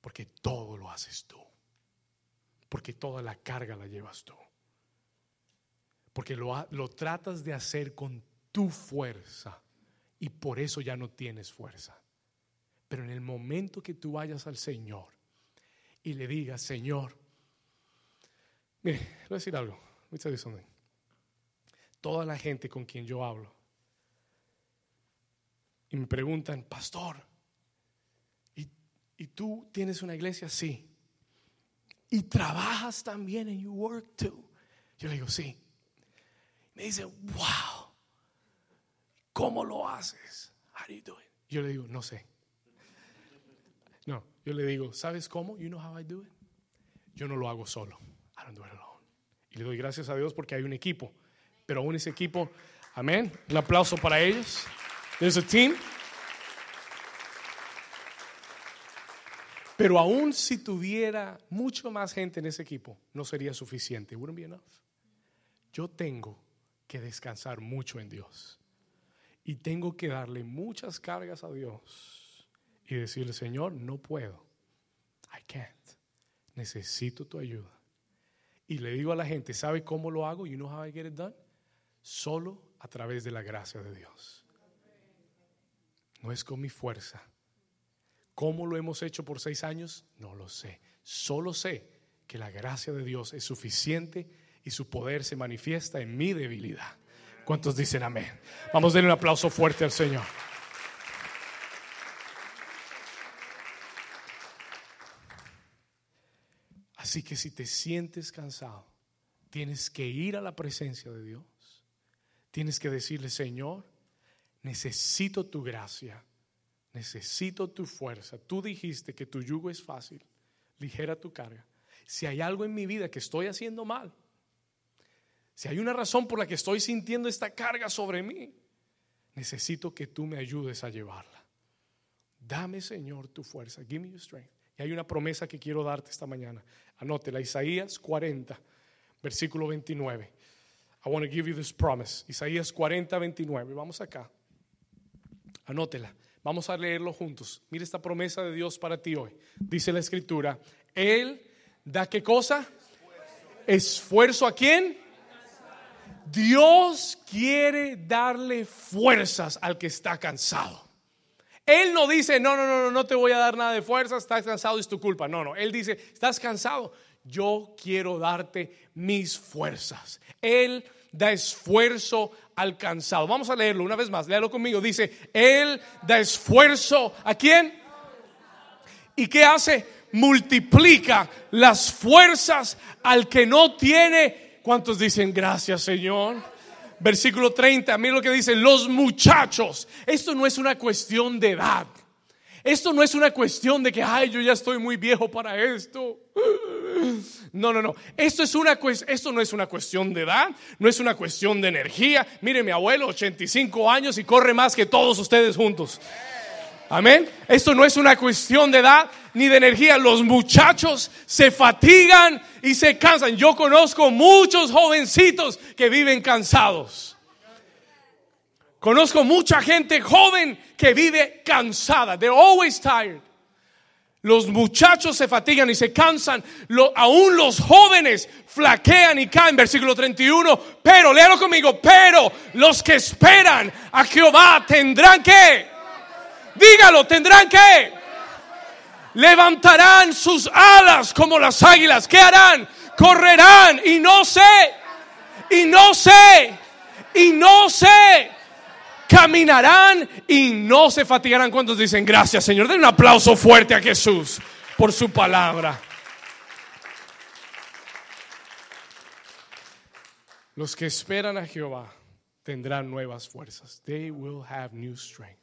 Porque todo lo haces tú. Porque toda la carga la llevas tú porque lo, lo tratas de hacer con tu fuerza y por eso ya no tienes fuerza. Pero en el momento que tú vayas al Señor y le digas, Señor, mire, voy a decir algo, Toda la gente con quien yo hablo y me preguntan, pastor, ¿y, ¿y tú tienes una iglesia? Sí. ¿Y trabajas también en your work too? Yo le digo, sí. Me dice, wow, ¿cómo lo haces? How do you do? Yo le digo, no sé. No, yo le digo, ¿sabes cómo? You know how I do it? Yo no lo hago solo. I don't do it alone. Y le doy gracias a Dios porque hay un equipo. Pero aún ese equipo, amén. Un aplauso para ellos. There's a team. Pero aún si tuviera mucho más gente en ese equipo, no sería suficiente. Wouldn't be enough. Yo tengo que descansar mucho en Dios. Y tengo que darle muchas cargas a Dios y decirle, Señor, no puedo. I can't. Necesito tu ayuda. Y le digo a la gente, ¿sabe cómo lo hago? You know how I get it done? Solo a través de la gracia de Dios. No es con mi fuerza. ¿Cómo lo hemos hecho por seis años? No lo sé. Solo sé que la gracia de Dios es suficiente y su poder se manifiesta en mi debilidad. ¿Cuántos dicen amén? Vamos a darle un aplauso fuerte al Señor. Así que si te sientes cansado, tienes que ir a la presencia de Dios. Tienes que decirle, Señor, necesito tu gracia, necesito tu fuerza. Tú dijiste que tu yugo es fácil, ligera tu carga. Si hay algo en mi vida que estoy haciendo mal, si hay una razón por la que estoy sintiendo esta carga sobre mí, necesito que tú me ayudes a llevarla. Dame, Señor, tu fuerza. Give me your strength. Y hay una promesa que quiero darte esta mañana. Anótela, Isaías 40, versículo 29. I want to give you this promise. Isaías 40, 29. Vamos acá. Anótela. Vamos a leerlo juntos. Mira esta promesa de Dios para ti hoy. Dice la escritura, Él da qué cosa? Esfuerzo a quién? Dios quiere darle fuerzas al que está cansado. Él no dice, no, no, no, no, te voy a dar nada de fuerzas, estás cansado, es tu culpa. No, no, Él dice, estás cansado, yo quiero darte mis fuerzas. Él da esfuerzo al cansado. Vamos a leerlo una vez más, léalo conmigo. Dice, Él da esfuerzo a quién? ¿Y qué hace? Multiplica las fuerzas al que no tiene. ¿Cuántos dicen gracias, Señor? Versículo 30, mira lo que dicen los muchachos. Esto no es una cuestión de edad. Esto no es una cuestión de que, ay, yo ya estoy muy viejo para esto. No, no, no. Esto, es una, esto no es una cuestión de edad, no es una cuestión de energía. Mire, mi abuelo, 85 años y corre más que todos ustedes juntos. Amén. Esto no es una cuestión de edad ni de energía. Los muchachos se fatigan y se cansan. Yo conozco muchos jovencitos que viven cansados. Conozco mucha gente joven que vive cansada. They're always tired. Los muchachos se fatigan y se cansan. aún los jóvenes flaquean y caen. Versículo 31. Pero, léalo conmigo. Pero los que esperan a Jehová tendrán que. Dígalo, tendrán que. Levantarán sus alas como las águilas. ¿Qué harán? Correrán y no sé. Y no sé. Y no sé caminarán y no se fatigarán. ¿Cuántos dicen gracias, Señor? Den un aplauso fuerte a Jesús por su palabra. Los que esperan a Jehová tendrán nuevas fuerzas. They will have new strength.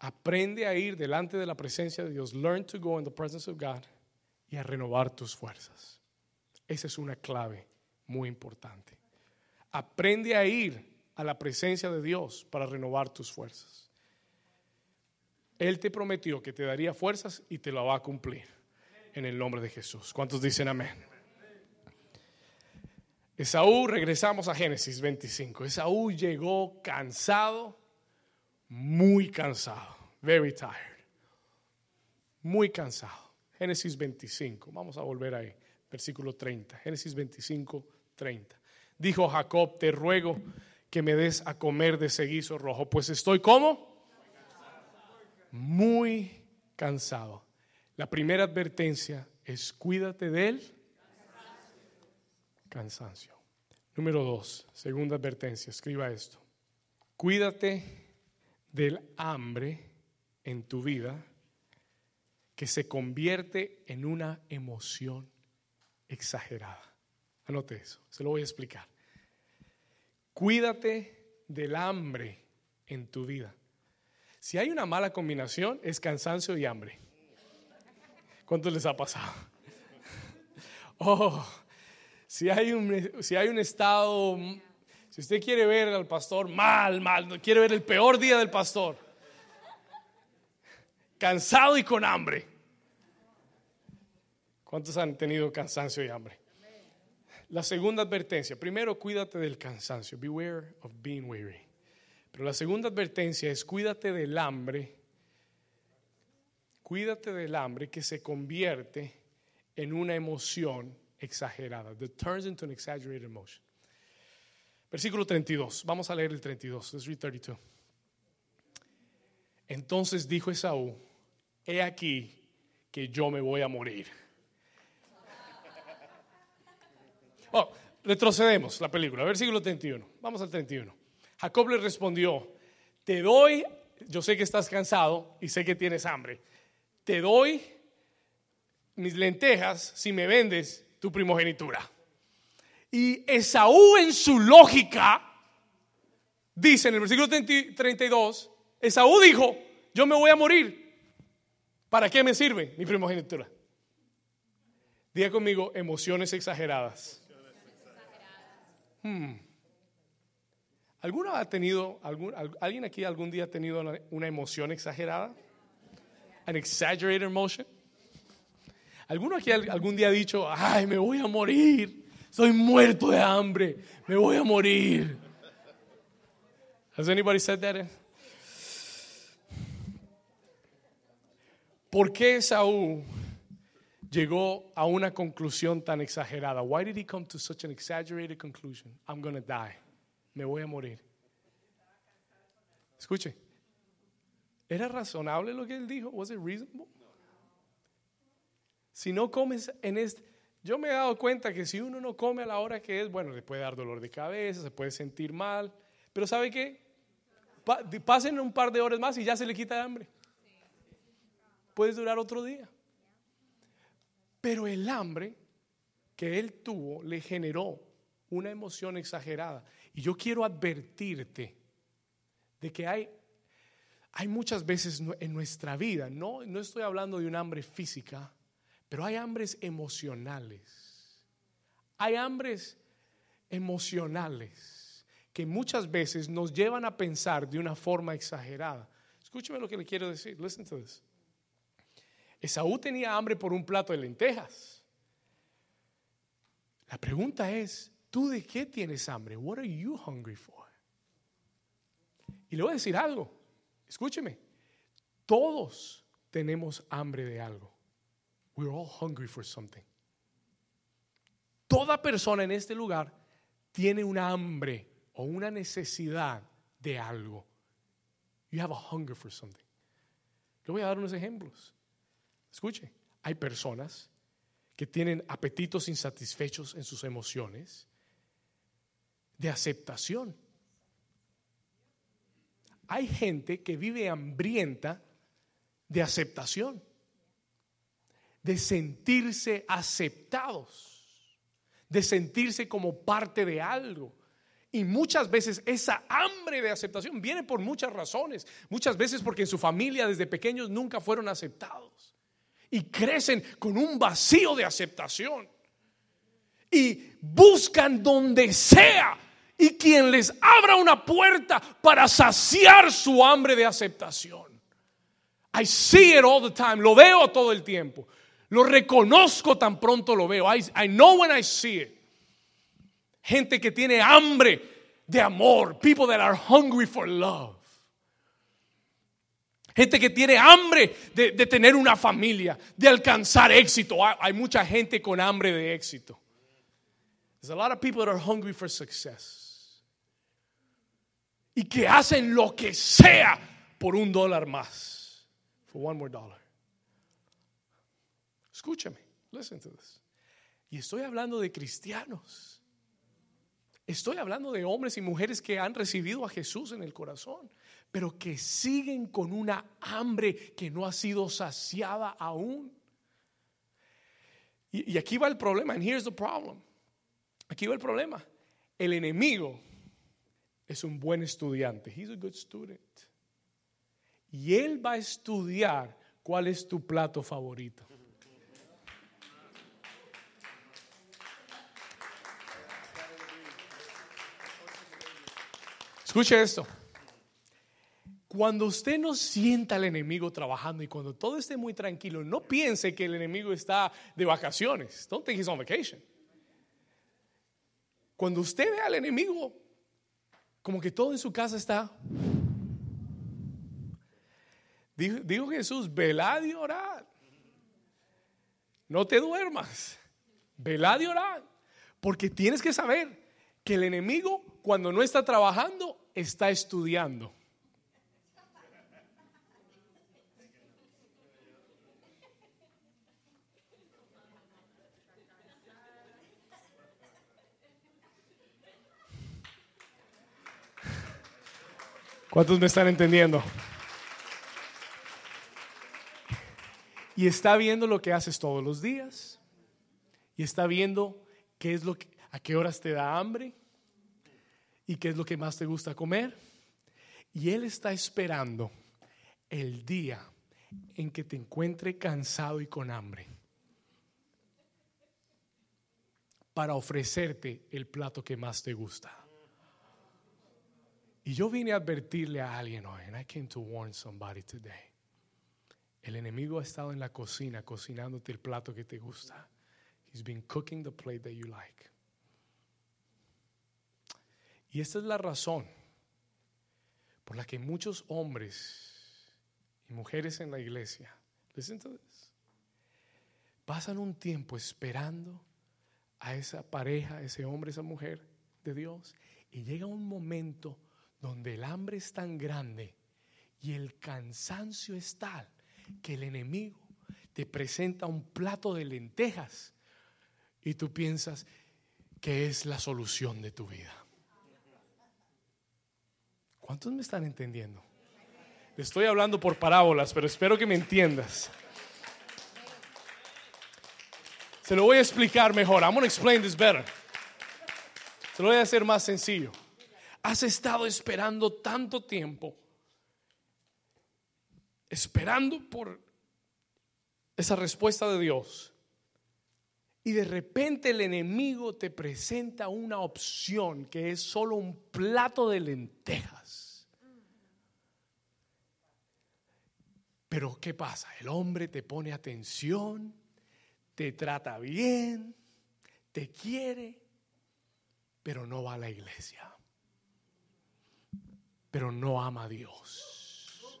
Aprende a ir delante de la presencia de Dios. Learn to go in the presence of God y a renovar tus fuerzas. Esa es una clave muy importante. Aprende a ir a la presencia de Dios para renovar tus fuerzas. Él te prometió que te daría fuerzas y te lo va a cumplir en el nombre de Jesús. ¿Cuántos dicen amén? Esaú, regresamos a Génesis 25. Esaú llegó cansado, muy cansado, very tired, muy cansado. Génesis 25, vamos a volver ahí, versículo 30. Génesis 25, 30. Dijo Jacob, te ruego que me des a comer de ese guiso rojo, pues estoy como muy cansado. La primera advertencia es cuídate del cansancio. Número dos, segunda advertencia, escriba esto. Cuídate del hambre en tu vida que se convierte en una emoción exagerada. Anote eso, se lo voy a explicar. Cuídate del hambre en tu vida. Si hay una mala combinación, es cansancio y hambre. ¿Cuánto les ha pasado? Oh, si hay un, si hay un estado, si usted quiere ver al pastor mal, mal, quiere ver el peor día del pastor, cansado y con hambre. ¿Cuántos han tenido cansancio y hambre? La segunda advertencia, primero cuídate del cansancio, beware of being weary. Pero la segunda advertencia es cuídate del hambre, cuídate del hambre que se convierte en una emoción exagerada, that turns into an exaggerated emotion. Versículo 32, vamos a leer el 32, let's read 32. Entonces dijo Esaú, he aquí que yo me voy a morir. Oh, retrocedemos la película, versículo 31. Vamos al 31. Jacob le respondió, te doy, yo sé que estás cansado y sé que tienes hambre, te doy mis lentejas si me vendes tu primogenitura. Y Esaú en su lógica, dice en el versículo 32, Esaú dijo, yo me voy a morir. ¿Para qué me sirve mi primogenitura? Diga conmigo, emociones exageradas. Hmm. ¿Alguno ha tenido, algún, alguien aquí algún día ha tenido una, emoción exagerada? An exaggerated emotion. ¿Alguno aquí algún día ha dicho, ay, me voy a morir, soy muerto de hambre, me voy a morir? Has anybody said that? ¿Por qué Saúl llegó a una conclusión tan exagerada? Why did he come to such an exaggerated conclusion? I'm going to die. Me voy a morir. Escuche. ¿Era razonable lo que él dijo? Was it reasonable? Si no comes en este yo me he dado cuenta que si uno no come a la hora que es, bueno, le puede dar dolor de cabeza, se puede sentir mal, pero ¿sabe qué? pasen un par de horas más y ya se le quita el hambre. Puedes durar otro día. Pero el hambre que él tuvo le generó una emoción exagerada. Y yo quiero advertirte de que hay, hay muchas veces en nuestra vida, no, no estoy hablando de un hambre física, pero hay hambres emocionales. Hay hambres emocionales que muchas veces nos llevan a pensar de una forma exagerada. Escúcheme lo que le quiero decir. Listen to this. Esaú tenía hambre por un plato de lentejas. La pregunta es, ¿tú de qué tienes hambre? What are you hungry for? Y le voy a decir algo. Escúcheme. Todos tenemos hambre de algo. We're all hungry for something. Toda persona en este lugar tiene una hambre o una necesidad de algo. You have a hunger for something. Le voy a dar unos ejemplos. Escuche, hay personas que tienen apetitos insatisfechos en sus emociones de aceptación. Hay gente que vive hambrienta de aceptación, de sentirse aceptados, de sentirse como parte de algo. Y muchas veces esa hambre de aceptación viene por muchas razones. Muchas veces porque en su familia desde pequeños nunca fueron aceptados y crecen con un vacío de aceptación. Y buscan donde sea y quien les abra una puerta para saciar su hambre de aceptación. I see it all the time, lo veo todo el tiempo. Lo reconozco tan pronto lo veo. I, I know when I see it. Gente que tiene hambre de amor, people that are hungry for love. Gente que tiene hambre de, tener una familia, de alcanzar éxito. Hay, mucha gente con hambre de éxito. There's a lot of people that are hungry for success. Y que hacen lo que sea por un dólar más. For one more dollar. Escúchame. Listen to this. Y estoy hablando de cristianos. Estoy hablando de hombres y mujeres que han recibido a Jesús en el corazón pero que siguen con una hambre que no ha sido saciada aún. Y, aquí va el problema, and here's the problem. Aquí va el problema. El enemigo es un buen estudiante. He's a good student. Y él va a estudiar cuál es tu plato favorito. Escuche esto. Cuando usted no sienta al enemigo trabajando y cuando todo esté muy tranquilo, no piense que el enemigo está de vacaciones. Don't think he's on vacation. Cuando usted ve al enemigo, como que todo en su casa está. Dijo, Jesús, velad y orad. No te duermas. Velad y orad. Porque tienes que saber que el enemigo, cuando no está trabajando, está estudiando. ¿Cuántos me están entendiendo? Y está viendo lo que haces todos los días. Y está viendo qué es lo que, a qué horas te da hambre y qué es lo que más te gusta comer. Y Él está esperando el día en que te encuentre cansado y con hambre para ofrecerte el plato que más te gusta. Y yo vine a advertirle a alguien hoy, and I came to warn somebody today. El enemigo ha estado en la cocina cocinándote el plato que te gusta. He's been cooking the plate that you like. Y esta es la razón por la que muchos hombres y mujeres en la iglesia, listen to this, pasan un tiempo esperando a esa pareja, ese hombre, esa mujer de Dios, y llega un momento donde el hambre es tan grande y el cansancio es tal que el enemigo te presenta un plato de lentejas y tú piensas que es la solución de tu vida. ¿Cuántos me están entendiendo? Estoy hablando por parábolas, pero espero que me entiendas. Se lo voy a explicar mejor. I'm going to explain this better. Se lo voy a hacer más sencillo. Has estado esperando tanto tiempo, esperando por esa respuesta de Dios. Y de repente el enemigo te presenta una opción que es solo un plato de lentejas. Pero ¿qué pasa? El hombre te pone atención, te trata bien, te quiere, pero no va a la iglesia pero no ama a Dios.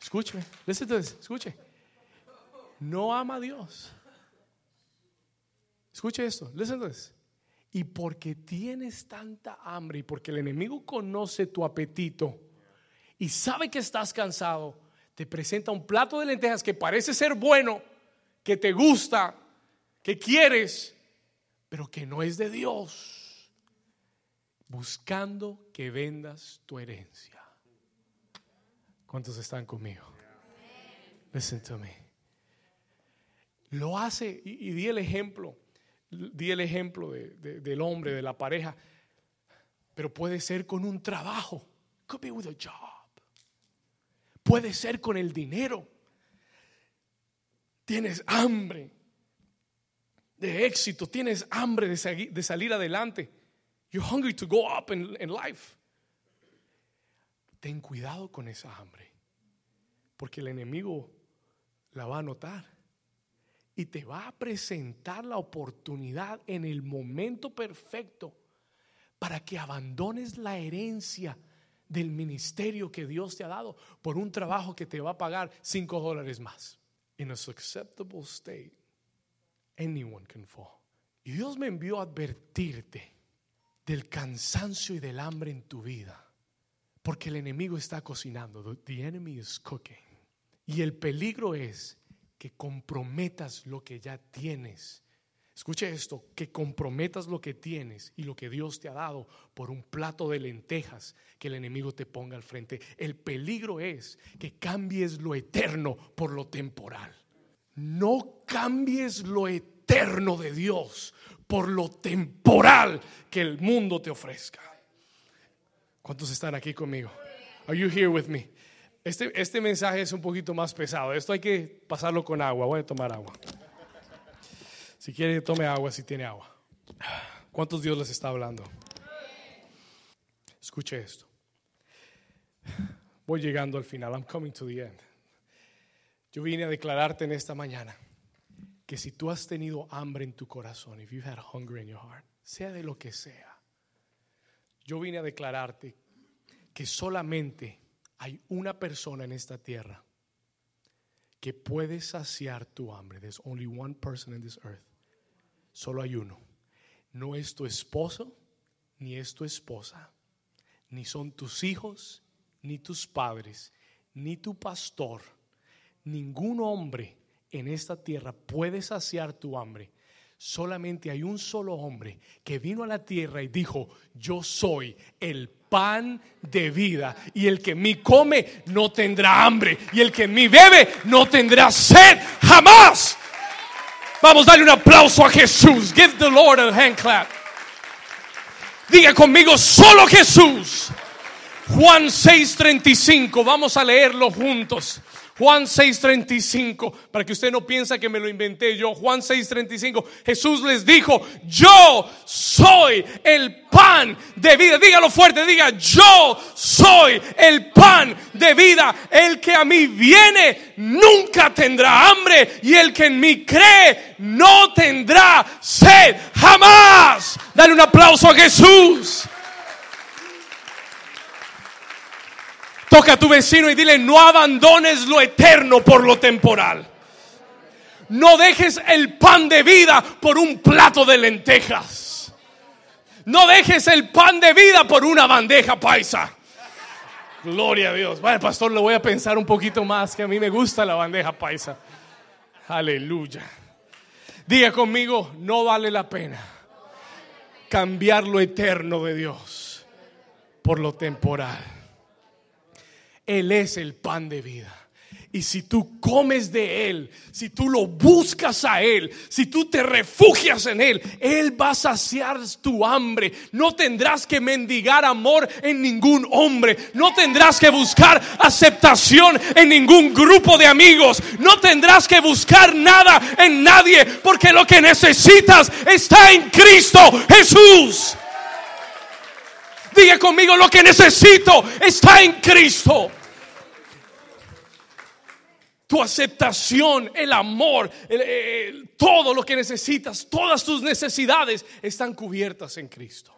Escúcheme, escuche. No ama a Dios. Escuche esto, listen to Y porque tienes tanta hambre y porque el enemigo conoce tu apetito y sabe que estás cansado, te presenta un plato de lentejas que parece ser bueno, que te gusta, que quieres, pero que no es de Dios buscando que vendas tu herencia. ¿Cuántos están conmigo? Listen to me. Lo hace y, di el ejemplo, di el ejemplo del hombre, de la pareja, pero puede ser con un trabajo. Could be with a job. Puede ser con el dinero. Tienes hambre de éxito, tienes hambre de, de salir adelante. You're hungry to go up in, in life. Ten cuidado con esa hambre, porque el enemigo la va a notar y te va a presentar la oportunidad en el momento perfecto para que abandones la herencia del ministerio que Dios te ha dado por un trabajo que te va a pagar cinco dólares más. In a acceptable state, anyone can fall. Y Dios me envió a advertirte del cansancio y del hambre en tu vida. Porque el enemigo está cocinando. The enemy is cooking. Y el peligro es que comprometas lo que ya tienes. Escuche esto, que comprometas lo que tienes y lo que Dios te ha dado por un plato de lentejas que el enemigo te ponga al frente. El peligro es que cambies lo eterno por lo temporal. No cambies lo eterno de Dios por lo temporal que el mundo te ofrezca. ¿Cuántos están aquí conmigo? Are you here with me? Este, este mensaje es un poquito más pesado. Esto hay que pasarlo con agua. Voy a tomar agua. Si quiere, tome agua si tiene agua. ¿Cuántos Dios les está hablando? Escuche esto. Voy llegando al final. I'm coming to the end. Yo vine a declararte en esta mañana que si tú has tenido hambre en tu corazón, if you've had hunger in your heart, sea de lo que sea, yo vine a declararte que solamente hay una persona en esta tierra que puede saciar tu hambre. There's only one person in this earth. Solo hay uno. No es tu esposo, ni es tu esposa, ni son tus hijos, ni tus padres, ni tu pastor. Ningún hombre en esta tierra puede saciar tu hambre. Solamente hay un solo hombre que vino a la tierra y dijo, yo soy el pan de vida. Y el que me come no tendrá hambre. Y el que me bebe no tendrá sed jamás. Vamos a darle un aplauso a Jesús. Give the Lord a hand clap. Diga conmigo, solo Jesús. Juan 6:35, vamos a leerlo juntos. Juan 6:35, para que usted no piensa que me lo inventé yo. Juan 6:35, Jesús les dijo, yo soy el pan de vida. Dígalo fuerte, diga, yo soy el pan de vida. El que a mí viene nunca tendrá hambre y el que en mí cree no tendrá sed jamás. Dale un aplauso a Jesús. Toca a tu vecino y dile, no abandones lo eterno por lo temporal. No dejes el pan de vida por un plato de lentejas. No dejes el pan de vida por una bandeja paisa. Gloria a Dios. Vale, pastor, lo voy a pensar un poquito más, que a mí me gusta la bandeja paisa. Aleluya. Diga conmigo, no vale la pena cambiar lo eterno de Dios por lo temporal. Él es el pan de vida. Y si tú comes de Él, si tú lo buscas a Él, si tú te refugias en Él, Él va a saciar tu hambre. No tendrás que mendigar amor en ningún hombre. No tendrás que buscar aceptación en ningún grupo de amigos. No tendrás que buscar nada en nadie, porque lo que necesitas está en Cristo Jesús. Diga conmigo, lo que necesito está en Cristo tu aceptación, el amor, todo lo que necesitas, todas tus necesidades están cubiertas en Cristo.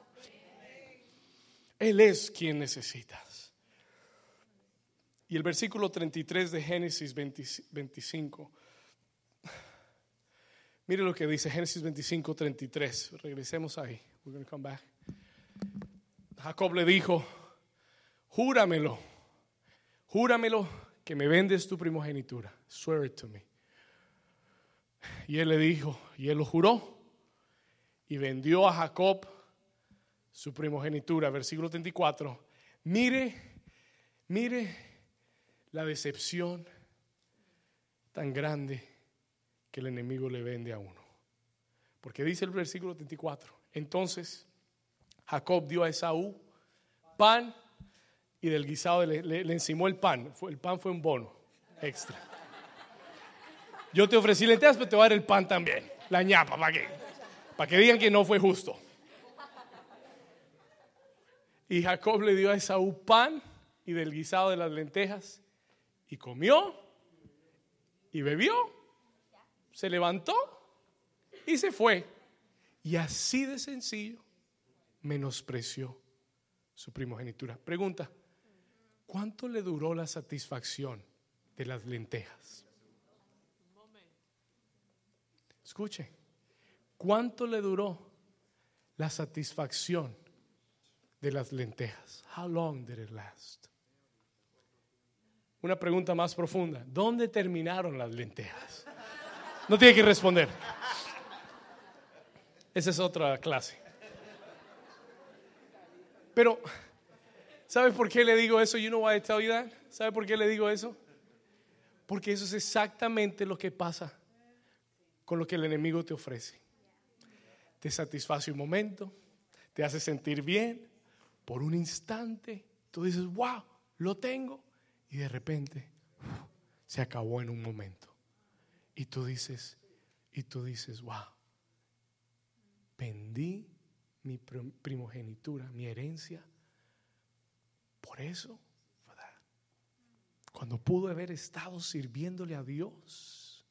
Él es quien necesitas. Y el versículo 33 de Génesis 25. Mire lo que dice Génesis 25, 33. Regresemos ahí. We're come back. Jacob le dijo, júramelo, júramelo que me vendes tu primogenitura. Swear it to me. Y él le dijo, y él lo juró, y vendió a Jacob su primogenitura. Versículo 34. Mire, mire la decepción tan grande que el enemigo le vende a uno. Porque dice el versículo 34. Entonces Jacob dio a Esaú pan y del guisado le, le, encimó el pan. El pan fue un bono extra. Yo te ofrecí lentejas, pero te voy a dar el pan también. La ñapa, para para que digan que no fue justo. Y Jacob le dio a Esaú pan y del guisado de las lentejas. Y comió y bebió. Se levantó y se fue. Y así de sencillo menospreció su primogenitura. Pregunta, ¿Cuánto le duró la satisfacción de las lentejas? Escuche, ¿cuánto le duró la satisfacción de las lentejas? How long did it last? Una pregunta más profunda, ¿dónde terminaron las lentejas? No tiene que responder. Esa es otra clase. Pero ¿Sabe por qué le digo eso? You know why I tell you that? ¿Sabe por qué le digo eso? Porque eso es exactamente lo que pasa con lo que el enemigo te ofrece. Te satisface un momento, te hace sentir bien por un instante. Tú dices, wow, lo tengo. Y de repente se acabó en un momento. Y tú dices, y tú dices, wow, vendí mi primogenitura, mi herencia por eso, Cuando pudo haber estado sirviéndole a Dios,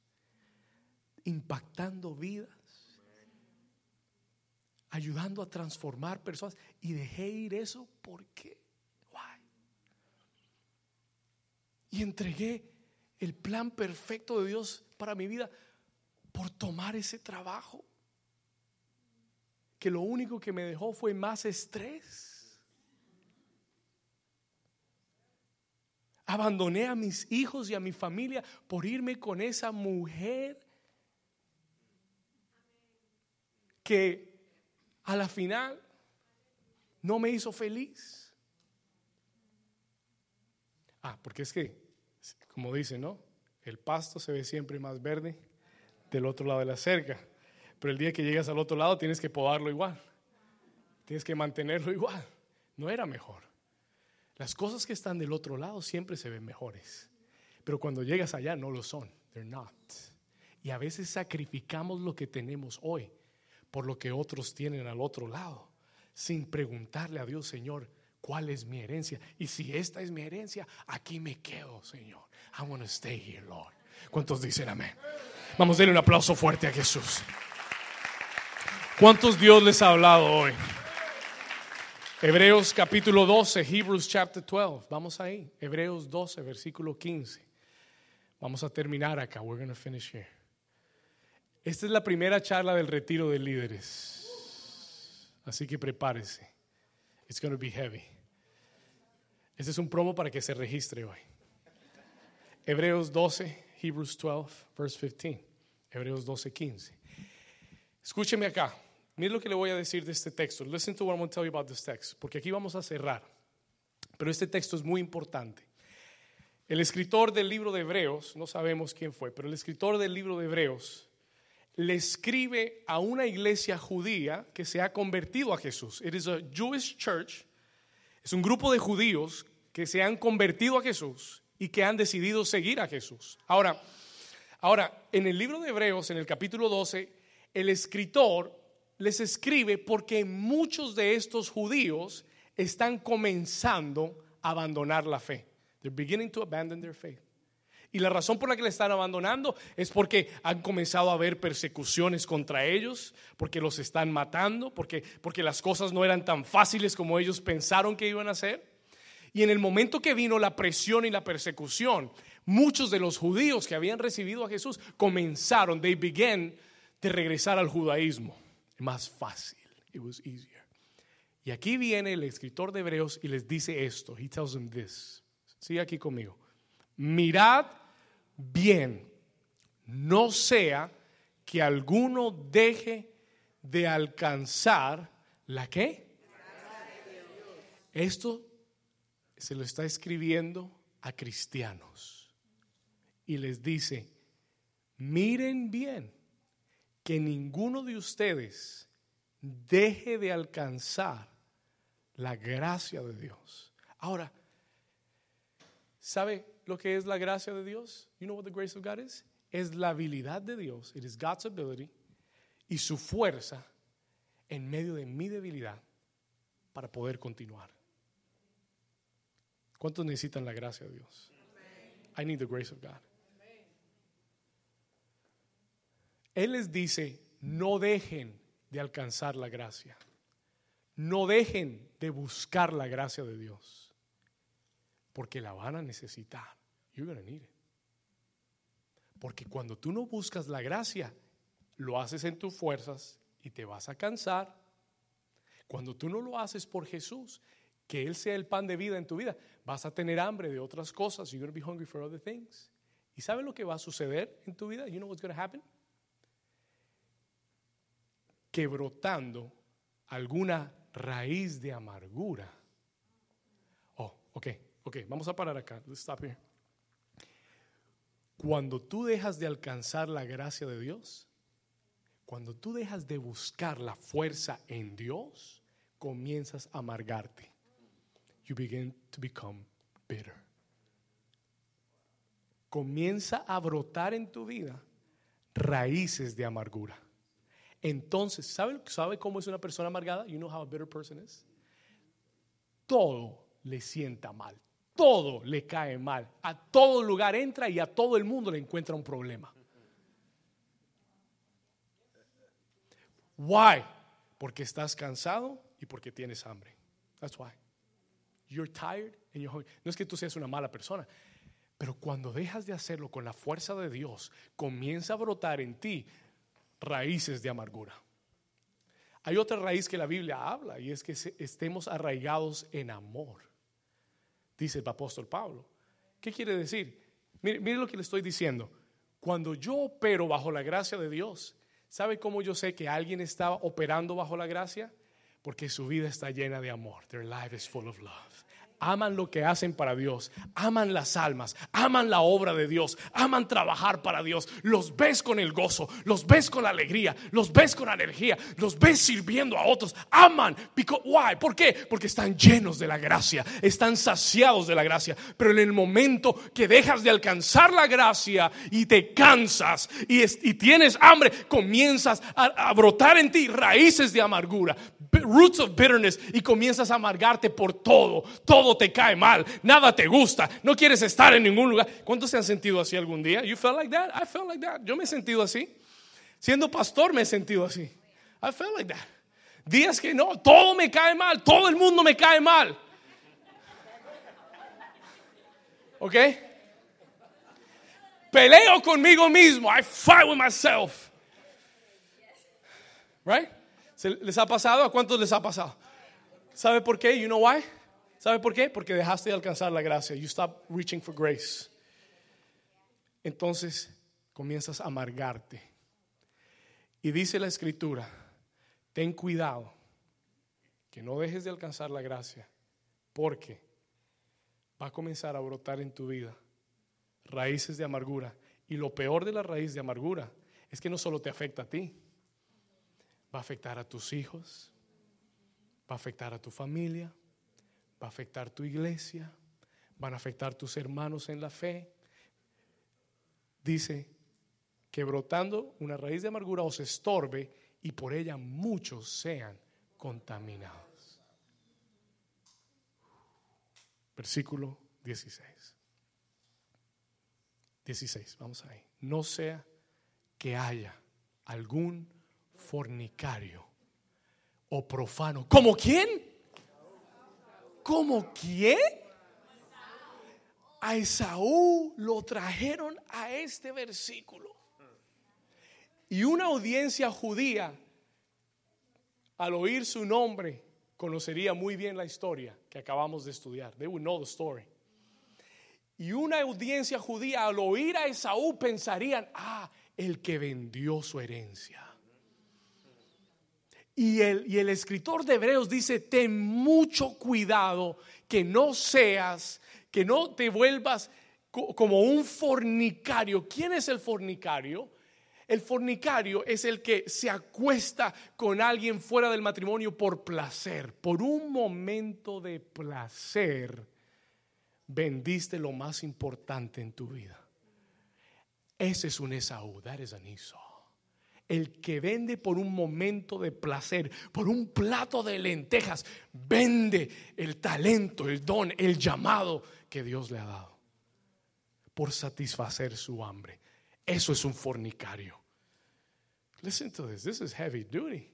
impactando vidas, ayudando a transformar personas. Y dejé ir eso porque, why? Y entregué el plan perfecto de Dios para mi vida por tomar ese trabajo. Que lo único que me dejó fue más estrés. Abandoné a mis hijos y a mi familia por irme con esa mujer que a la final no me hizo feliz. Ah, porque es que, como dice, ¿no? El pasto se ve siempre más verde del otro lado de la cerca. Pero el día que llegas al otro lado tienes que podarlo igual. Tienes que mantenerlo igual. No era mejor. Las cosas que están del otro lado siempre se ven mejores. Pero cuando llegas allá no lo son. They're not. Y a veces sacrificamos lo que tenemos hoy por lo que otros tienen al otro lado, sin preguntarle a Dios, Señor, ¿cuál es mi herencia? Y si esta es mi herencia, aquí me quedo, Señor. I want to stay here, Lord. ¿Cuántos dicen amén? Vamos a darle un aplauso fuerte a Jesús. ¿Cuántos Dios les ha hablado hoy? Hebreos capítulo 12, Hebrews chapter 12. Vamos ahí. Hebreos 12, versículo 15. Vamos a terminar acá. We're going to finish here. Esta es la primera charla del retiro de líderes. Así que prepárese. It's going to be heavy. Este es un promo para que se registre hoy. Hebreos 12, Hebrews 12, verse 15. Hebreos 12, 15. Escúcheme acá. Mire lo que le voy a decir de este texto. Listen to what I'm going to tell you about this text. Porque aquí vamos a cerrar. Pero este texto es muy importante. El escritor del libro de Hebreos, no sabemos quién fue, pero el escritor del libro de Hebreos le escribe a una iglesia judía que se ha convertido a Jesús. It is a Jewish church. Es un grupo de judíos que se han convertido a Jesús y que han decidido seguir a Jesús. Ahora, ahora en el libro de Hebreos, en el capítulo 12, el escritor les escribe porque muchos de estos judíos están comenzando a abandonar la fe. They're beginning to abandon their faith. Y la razón por la que le están abandonando es porque han comenzado a haber persecuciones contra ellos, porque los están matando, porque, porque las cosas no eran tan fáciles como ellos pensaron que iban a ser. Y en el momento que vino la presión y la persecución, muchos de los judíos que habían recibido a Jesús comenzaron, they began de regresar al judaísmo. Más fácil. It was easier. Y aquí viene el escritor de Hebreos y les dice esto. He tells them this. Sigue aquí conmigo. Mirad bien, no sea que alguno deje de alcanzar la que. Esto se lo está escribiendo a cristianos y les dice, miren bien que ninguno de ustedes deje de alcanzar la gracia de Dios. Ahora, ¿sabe lo que es la gracia de Dios? You know what the grace of God is? Es la habilidad de Dios, it is God's ability y su fuerza en medio de mi debilidad para poder continuar. ¿Cuántos necesitan la gracia de Dios? I need the grace of God. Él les dice, no dejen de alcanzar la gracia. No dejen de buscar la gracia de Dios. Porque la van a necesitar. You're to need it. Porque cuando tú no buscas la gracia, lo haces en tus fuerzas y te vas a cansar. Cuando tú no lo haces por Jesús, que Él sea el pan de vida en tu vida, vas a tener hambre de otras cosas. You're to be hungry for other things. ¿Y sabes lo que va a suceder en tu vida? You know what's to happen? Que brotando alguna raíz de amargura. Oh, ok, ok, vamos a parar acá. Let's stop here. Cuando tú dejas de alcanzar la gracia de Dios, cuando tú dejas de buscar la fuerza en Dios, comienzas a amargarte. You begin to become bitter. Comienza a brotar en tu vida raíces de amargura. Entonces, ¿sabe, ¿sabe cómo es una persona amargada? You know how a bitter person is. Todo le sienta mal. todo le cae mal. A todo lugar entra y a todo el mundo le encuentra un problema. Why? Porque estás cansado y porque tienes hambre. That's why. You're tired and you're hungry. No es que tú seas una mala persona, pero cuando dejas de hacerlo con la fuerza de Dios, comienza a brotar en ti raíces de amargura. Hay otra raíz que la Biblia habla y es que estemos arraigados en amor, dice el apóstol Pablo. ¿Qué quiere decir? Mire, lo que le estoy diciendo. Cuando yo opero bajo la gracia de Dios, ¿sabe cómo yo sé que alguien está operando bajo la gracia? Porque su vida está llena de amor. Their life is full of love aman lo que hacen para Dios, aman las almas, aman la obra de Dios, aman trabajar para Dios. Los ves con el gozo, los ves con la alegría, los ves con la energía, los ves sirviendo a otros. Aman. why? ¿Por qué? Porque están llenos de la gracia, están saciados de la gracia. Pero en el momento que dejas de alcanzar la gracia y te cansas y, tienes hambre, comienzas a, a brotar en ti raíces de amargura, roots of bitterness y comienzas a amargarte por todo. Todo te cae mal, nada te gusta, no quieres estar en ningún lugar. ¿Cuántos se han sentido así algún día? You felt like that? I felt like that. Yo me he sentido así. Siendo pastor me he sentido así. I felt like that. Días que no, todo me cae mal, todo el mundo me cae mal. ¿Ok? Peleo conmigo mismo. I fight with myself. Right? ¿Les ha pasado? ¿A cuántos les ha pasado? ¿Sabe por qué? You know why? ¿Sabe por qué? Porque dejaste de alcanzar la gracia. You stop reaching for grace. Entonces comienzas a amargarte. Y dice la escritura, ten cuidado que no dejes de alcanzar la gracia, porque va a comenzar a brotar en tu vida raíces de amargura. Y lo peor de la raíz de amargura es que no solo te afecta a ti, va a afectar a tus hijos, va a afectar a tu familia, va a afectar tu iglesia, van a afectar tus hermanos en la fe. Dice que brotando una raíz de amargura os estorbe y por ella muchos sean contaminados. Versículo 16. 16, vamos ahí. No sea que haya algún fornicario o profano. ¿Como quién? ¿Como quién? A Esaú lo trajeron a este versículo. Y una audiencia judía, al oír su nombre, conocería muy bien la historia que acabamos de estudiar. They would know the story. Y una audiencia judía, al oír a Esaú, pensarían, ah, el que vendió su herencia. Y el, escritor de Hebreos dice, ten mucho cuidado que no seas, que no te vuelvas como un fornicario. ¿Quién es el fornicario? El fornicario es el que se acuesta con alguien fuera del matrimonio por placer, por un momento de placer. Vendiste lo más importante en tu vida. Ese es un Esaú, that is an el que vende por un momento de placer, por un plato de lentejas, vende el talento, el don, el llamado que Dios le ha dado por satisfacer su hambre. Eso es un fornicario. Listen to this. This is heavy duty.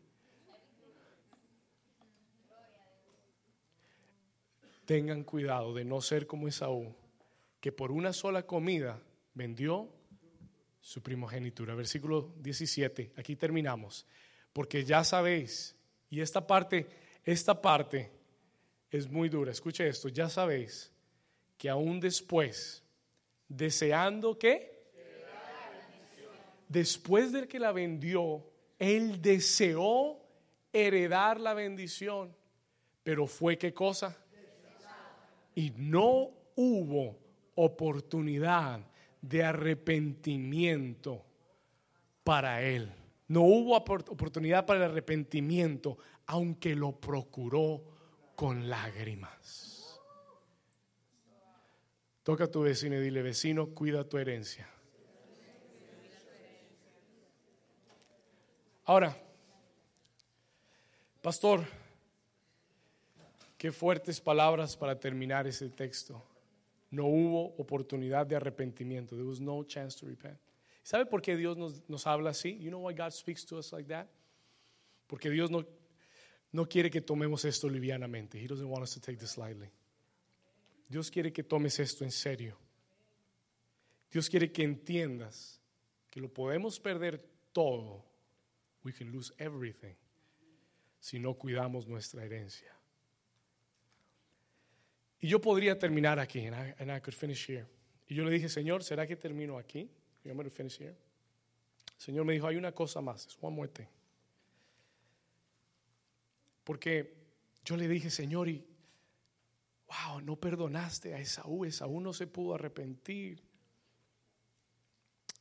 Tengan cuidado de no ser como Esaú, que por una sola comida vendió su primogenitura. Versículo 17, aquí terminamos. Porque ya sabéis, y esta parte, esta parte es muy dura, escuche esto, ya sabéis que aún después, deseando que, después de que la vendió, él deseó heredar la bendición, pero fue qué cosa? Y no hubo oportunidad de arrepentimiento para él. No hubo oportunidad para el arrepentimiento, aunque lo procuró con lágrimas. Toca a tu vecino y dile, vecino, cuida tu herencia. Ahora, pastor, qué fuertes palabras para terminar ese texto. No hubo oportunidad de arrepentimiento. There was no chance to repent. ¿Sabe por qué Dios nos, nos habla así? You know why God speaks to us like that? Porque Dios no, no quiere que tomemos esto livianamente. He doesn't want us to take this lightly. Dios quiere que tomes esto en serio. Dios quiere que entiendas que lo podemos perder todo. We can lose everything si no cuidamos nuestra herencia. Y yo podría terminar aquí, and I, and I could finish here. Y yo le dije, Señor, ¿será que termino aquí? Finish here? El Señor me dijo, hay una cosa más, es one. Porque yo le dije, Señor, y wow, no perdonaste a Esaú, Esaú no se pudo arrepentir.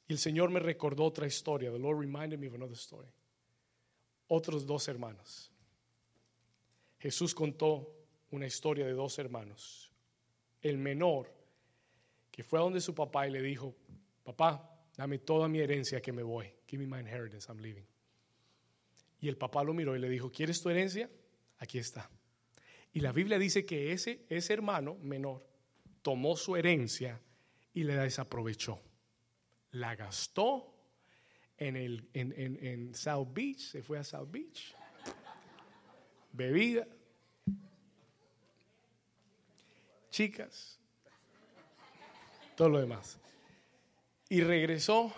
Y el Señor me recordó otra historia. The Lord reminded me of another story. Otros dos hermanos. Jesús contó una historia de dos hermanos. El menor, que fue a donde su papá y le dijo, papá, dame toda mi herencia que me voy. Give me my inheritance, I'm leaving. Y el papá lo miró y le dijo, ¿quieres tu herencia? Aquí está. Y la Biblia dice que ese, ese hermano menor tomó su herencia y le desaprovechó. La gastó en, el, en, en, en South Beach, se fue a South Beach. Bebida, chicas, todo lo demás. Y regresó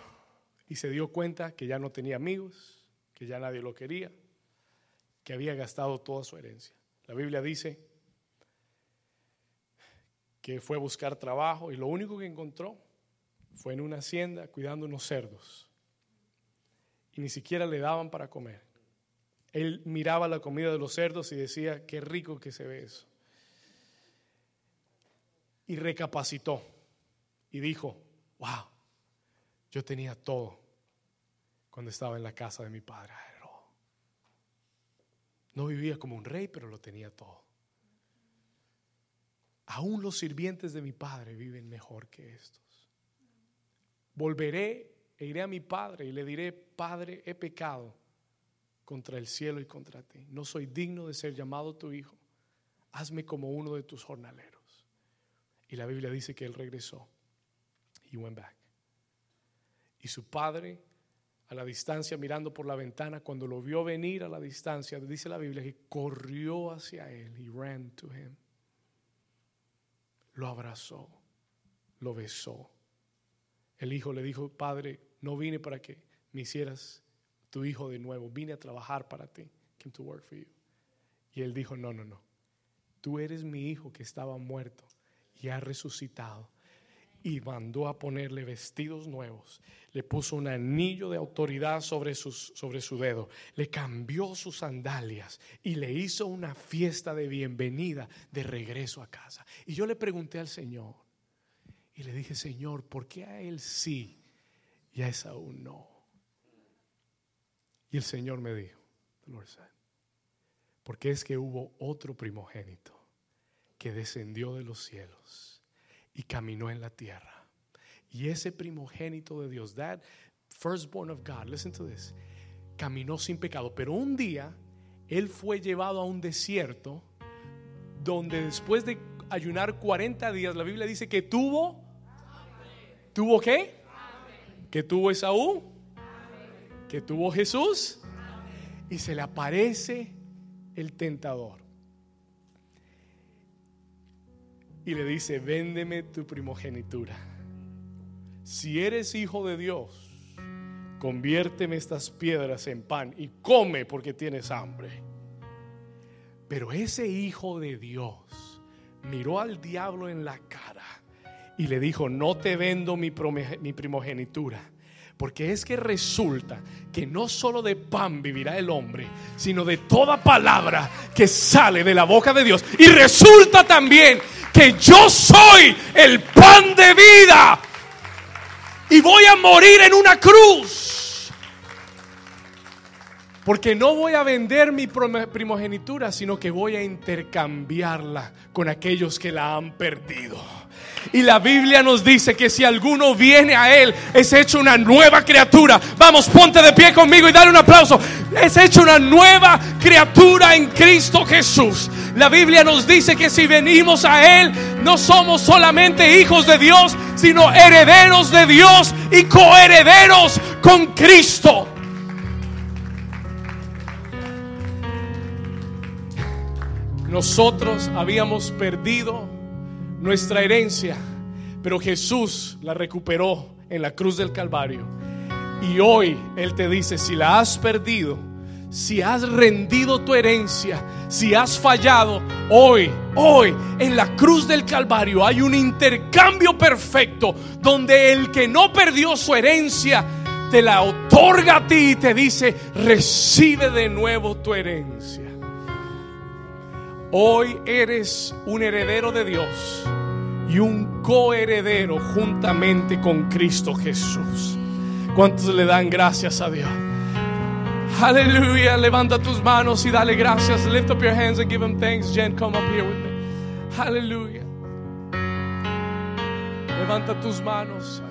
y se dio cuenta que ya no tenía amigos, que ya nadie lo quería, que había gastado toda su herencia. La Biblia dice que fue a buscar trabajo y lo único que encontró fue en una hacienda cuidando unos cerdos. Y ni siquiera le daban para comer. Él miraba la comida de los cerdos y decía, qué rico que se ve eso. Y recapacitó y dijo, wow, yo tenía todo cuando estaba en la casa de mi padre. No vivía como un rey, pero lo tenía todo. Aún los sirvientes de mi padre viven mejor que estos. Volveré e iré a mi padre y le diré, Padre, he pecado contra el cielo y contra ti. No soy digno de ser llamado tu hijo. Hazme como uno de tus jornaleros. Y la Biblia dice que él regresó. He went back. Y su padre a la distancia mirando por la ventana, cuando lo vio venir a la distancia, dice la Biblia que corrió hacia él y ran to him. Lo abrazó, lo besó. El hijo le dijo, "Padre, no vine para que me hicieras tu hijo de nuevo, vine a trabajar para ti." Came to work for you. Y él dijo, "No, no, no. Tú eres mi hijo que estaba muerto y ha resucitado." y mandó a ponerle vestidos nuevos. Le puso un anillo de autoridad sobre, sobre su dedo. Le cambió sus sandalias y le hizo una fiesta de bienvenida de regreso a casa. Y yo le pregunté al Señor y le dije, Señor, ¿por qué a él sí y a Esaú no? Y el Señor me dijo, porque es que hubo otro primogénito descendió de los cielos y caminó en la tierra. Y ese primogénito de Dios, that firstborn of God, listen to this, caminó sin pecado. Pero un día él fue llevado a un desierto donde después de ayunar 40 días, la Biblia dice que tuvo, ¿tuvo qué? Que tuvo Esaú, que tuvo Jesús y se le aparece el tentador. Y le dice, véndeme tu primogenitura. Si eres hijo de Dios, conviérteme estas piedras en pan y come porque tienes hambre. Pero ese hijo de Dios miró al diablo en la cara y le dijo, no te vendo mi, primogenitura porque es que resulta que no solo de pan vivirá el hombre, sino de toda palabra que sale de la boca de Dios. Y resulta también que yo soy el pan de vida. Y voy a morir en una cruz. Porque no voy a vender mi primogenitura, sino que voy a intercambiarla con aquellos que la han perdido. Y la Biblia nos dice que si alguno viene a Él, es hecho una nueva criatura. Vamos, ponte de pie conmigo y dale un aplauso. Es hecho una nueva criatura en Cristo Jesús. La Biblia nos dice que si venimos a Él, no somos solamente hijos de Dios, sino herederos de Dios y coherederos con Cristo. Nosotros habíamos perdido nuestra herencia, pero Jesús la recuperó en la cruz del Calvario. Y hoy Él te dice, si la has perdido, si has rendido tu herencia, si has fallado, hoy, hoy, en la cruz del Calvario hay un intercambio perfecto donde el que no perdió su herencia te la otorga a ti y te dice, recibe de nuevo tu herencia. Hoy eres un heredero de Dios y un coheredero juntamente con Cristo Jesús. ¿Cuántos le dan gracias a Dios? Aleluya, levanta tus manos y dale gracias. Lift up your hands and give him thanks. Jen, come up here with me. Aleluya. Levanta tus manos.